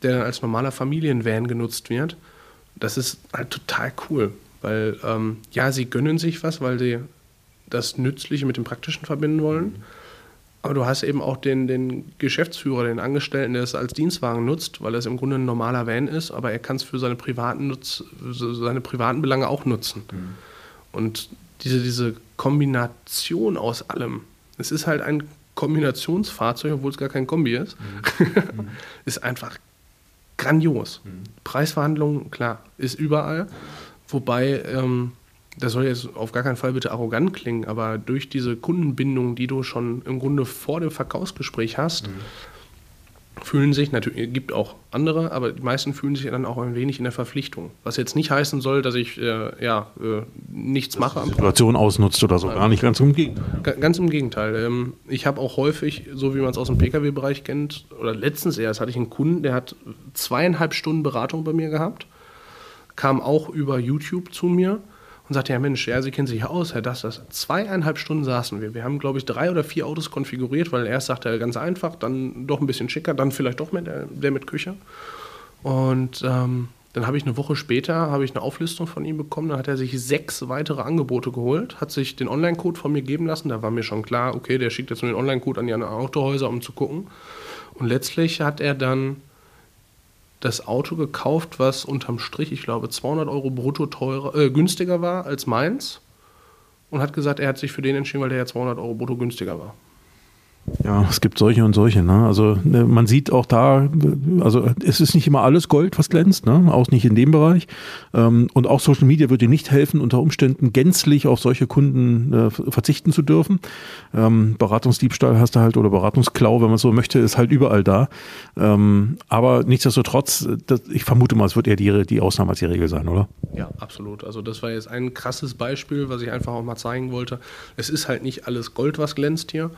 der dann als normaler Familienvan genutzt wird. Das ist halt total cool. Weil ähm, ja, sie gönnen sich was, weil sie das Nützliche mit dem Praktischen verbinden wollen. Mhm. Aber du hast eben auch den, den Geschäftsführer, den Angestellten, der es als Dienstwagen nutzt, weil es im Grunde ein normaler Van ist, aber er kann es für seine privaten, Nutz, seine privaten Belange auch nutzen. Mhm. Und diese, diese Kombination aus allem, es ist halt ein Kombinationsfahrzeug, obwohl es gar kein Kombi ist, mhm. <laughs> ist einfach grandios. Mhm. Preisverhandlungen, klar, ist überall. Wobei, ähm, das soll jetzt auf gar keinen Fall bitte arrogant klingen, aber durch diese Kundenbindung, die du schon im Grunde vor dem Verkaufsgespräch hast, mhm. fühlen sich, natürlich gibt auch andere, aber die meisten fühlen sich dann auch ein wenig in der Verpflichtung. Was jetzt nicht heißen soll, dass ich äh, ja, äh, nichts dass mache. Die Situation ausnutzt oder so, gar nicht, ganz im Gegenteil. Ganz im Gegenteil. Ähm, ich habe auch häufig, so wie man es aus dem Pkw-Bereich kennt, oder letztens erst hatte ich einen Kunden, der hat zweieinhalb Stunden Beratung bei mir gehabt kam auch über YouTube zu mir und sagte, ja Mensch, ja, Sie kennen sich ja aus, Herr Das, das. Zweieinhalb Stunden saßen wir. Wir haben, glaube ich, drei oder vier Autos konfiguriert, weil erst sagte er ganz einfach, dann doch ein bisschen schicker, dann vielleicht doch mit der, der mit Küche. Und ähm, dann habe ich eine Woche später habe ich eine Auflistung von ihm bekommen. Dann hat er sich sechs weitere Angebote geholt, hat sich den Online-Code von mir geben lassen. Da war mir schon klar, okay, der schickt jetzt nur den Online-Code an die anderen Autohäuser, um zu gucken. Und letztlich hat er dann das Auto gekauft, was unterm Strich, ich glaube, 200 Euro brutto teurer, äh, günstiger war als meins. Und hat gesagt, er hat sich für den entschieden, weil der ja 200 Euro brutto günstiger war. Ja, es gibt solche und solche. Ne? Also ne, man sieht auch da, also es ist nicht immer alles Gold, was glänzt, ne? auch nicht in dem Bereich. Ähm, und auch Social Media würde nicht helfen, unter Umständen gänzlich auf solche Kunden äh, verzichten zu dürfen. Ähm, Beratungsdiebstahl hast du halt oder Beratungsklau, wenn man so möchte, ist halt überall da. Ähm, aber nichtsdestotrotz, ich vermute mal, es wird eher die, die Ausnahme als die Regel sein, oder? Ja, absolut. Also das war jetzt ein krasses Beispiel, was ich einfach auch mal zeigen wollte. Es ist halt nicht alles Gold, was glänzt hier.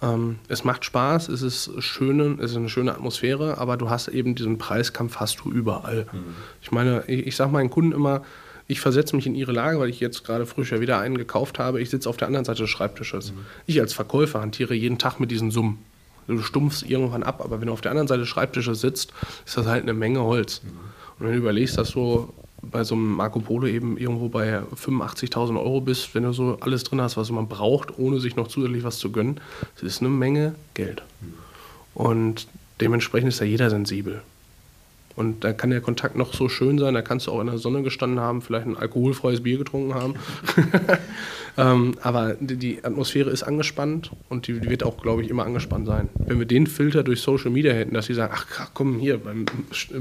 Ähm, es macht Spaß, es ist, schöne, es ist eine schöne Atmosphäre, aber du hast eben diesen Preiskampf hast du überall. Mhm. Ich meine, ich, ich sage meinen Kunden immer, ich versetze mich in ihre Lage, weil ich jetzt gerade frisch ja wieder einen gekauft habe. Ich sitze auf der anderen Seite des Schreibtisches. Mhm. Ich als Verkäufer hantiere jeden Tag mit diesen Summen. Du stumpfst irgendwann ab, aber wenn du auf der anderen Seite des Schreibtisches sitzt, ist das halt eine Menge Holz. Mhm. Und wenn du überlegst, dass so bei so einem Marco Polo eben irgendwo bei 85.000 Euro bist, wenn du so alles drin hast, was man braucht, ohne sich noch zusätzlich was zu gönnen. Das ist eine Menge Geld. Und dementsprechend ist da jeder sensibel. Und da kann der Kontakt noch so schön sein, da kannst du auch in der Sonne gestanden haben, vielleicht ein alkoholfreies Bier getrunken haben. <laughs> ähm, aber die Atmosphäre ist angespannt und die wird auch, glaube ich, immer angespannt sein. Wenn wir den Filter durch Social Media hätten, dass sie sagen, ach komm, hier, beim,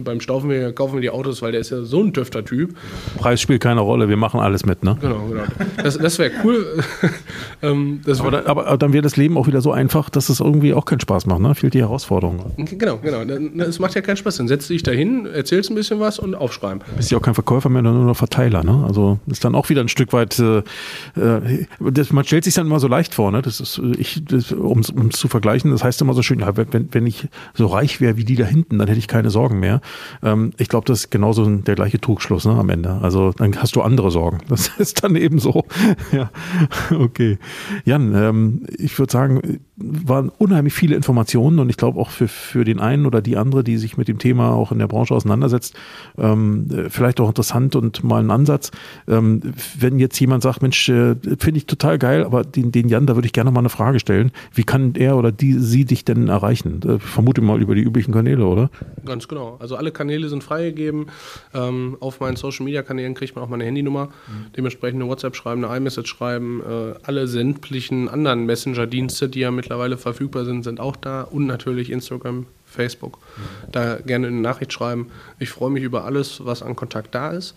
beim Staufen wir, kaufen wir die Autos, weil der ist ja so ein dürfter Typ. Preis spielt keine Rolle, wir machen alles mit, ne? Genau, genau. Das, das wäre cool. <laughs> ähm, das aber, aber, aber, dann wäre das Leben auch wieder so einfach, dass es irgendwie auch keinen Spaß macht, ne? Fehlt die Herausforderung. Genau, genau. Es macht ja keinen Spaß. Dann setzt du dich dahin hin, erzählst ein bisschen was und aufschreiben. Bist ja auch kein Verkäufer mehr, nur noch Verteiler. Ne? Also ist dann auch wieder ein Stück weit, äh, äh das, man stellt sich dann immer so leicht vor, ne? das ist, ich, um es zu vergleichen, das heißt immer so schön, wenn, wenn ich so reich wäre wie die da hinten, dann hätte ich keine Sorgen mehr. Ähm, ich glaube, das ist genauso der gleiche Trugschluss ne, am Ende. Also dann hast du andere Sorgen. Das <laughs> ist dann eben so. ja, okay. Jan, ähm, ich würde sagen, waren unheimlich viele Informationen und ich glaube auch für, für den einen oder die andere, die sich mit dem Thema auch in der Branche auseinandersetzt, ähm, vielleicht auch interessant und mal ein Ansatz. Ähm, wenn jetzt jemand sagt, Mensch, äh, finde ich total geil, aber den, den Jan, da würde ich gerne mal eine Frage stellen. Wie kann er oder die, sie dich denn erreichen? Ich äh, vermute mal über die üblichen Kanäle, oder? Ganz genau. Also alle Kanäle sind freigegeben. Ähm, auf meinen Social Media Kanälen kriegt man auch meine Handynummer. Mhm. Dementsprechend eine WhatsApp schreiben, eine iMessage schreiben. Äh, alle sämtlichen anderen Messenger-Dienste, die ja mittlerweile verfügbar sind, sind auch da. Und natürlich Instagram, Facebook. Mhm. Da gerne eine Nachricht schreiben. Ich freue mich über alles, was an Kontakt da ist.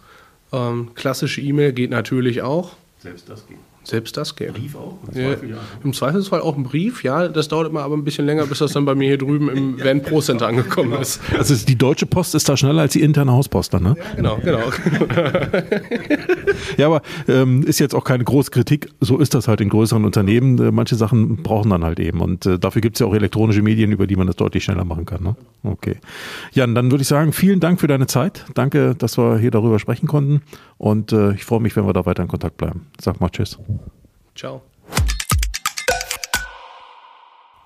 Ähm, klassische E-Mail geht natürlich auch. Selbst das geht. Selbst das geht. Brief auch? Im, ja, Zweifel, ja. Im Zweifelsfall auch ein Brief, ja. Das dauert immer aber ein bisschen länger, bis das dann bei mir hier drüben im <laughs> ja, Van Pro Center angekommen genau. ist. Also die deutsche Post ist da schneller als die interne Hauspost dann, ne? Ja, genau, genau. <laughs> ja, aber ähm, ist jetzt auch keine große Kritik. So ist das halt in größeren Unternehmen. Äh, manche Sachen brauchen dann halt eben. Und äh, dafür gibt es ja auch elektronische Medien, über die man das deutlich schneller machen kann. Ne? Okay. Jan, dann würde ich sagen, vielen Dank für deine Zeit. Danke, dass wir hier darüber sprechen konnten. Und äh, ich freue mich, wenn wir da weiter in Kontakt bleiben. Sag mal Tschüss. Ciao.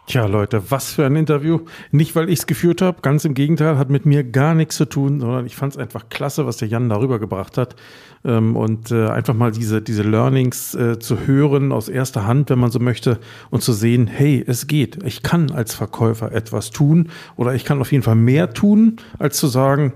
Tja, Leute, was für ein Interview. Nicht, weil ich es geführt habe, ganz im Gegenteil, hat mit mir gar nichts zu tun, sondern ich fand es einfach klasse, was der Jan darüber gebracht hat. Ähm, und äh, einfach mal diese, diese Learnings äh, zu hören aus erster Hand, wenn man so möchte, und zu sehen, hey, es geht. Ich kann als Verkäufer etwas tun oder ich kann auf jeden Fall mehr tun, als zu sagen,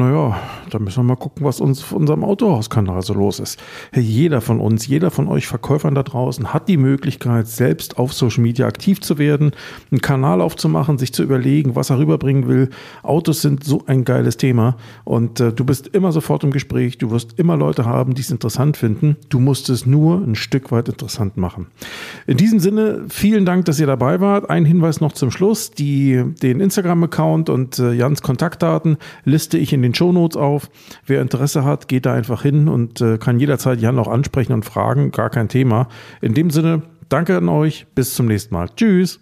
naja, da müssen wir mal gucken, was uns auf unserem Autohauskanal so los ist. Hey, jeder von uns, jeder von euch Verkäufern da draußen hat die Möglichkeit, selbst auf Social Media aktiv zu werden, einen Kanal aufzumachen, sich zu überlegen, was er rüberbringen will. Autos sind so ein geiles Thema und äh, du bist immer sofort im Gespräch, du wirst immer Leute haben, die es interessant finden. Du musst es nur ein Stück weit interessant machen. In diesem Sinne, vielen Dank, dass ihr dabei wart. Ein Hinweis noch zum Schluss, die, den Instagram-Account und äh, Jans Kontaktdaten liste ich in den den Shownotes auf. Wer Interesse hat, geht da einfach hin und äh, kann jederzeit Jan auch ansprechen und fragen. Gar kein Thema. In dem Sinne, danke an euch. Bis zum nächsten Mal. Tschüss.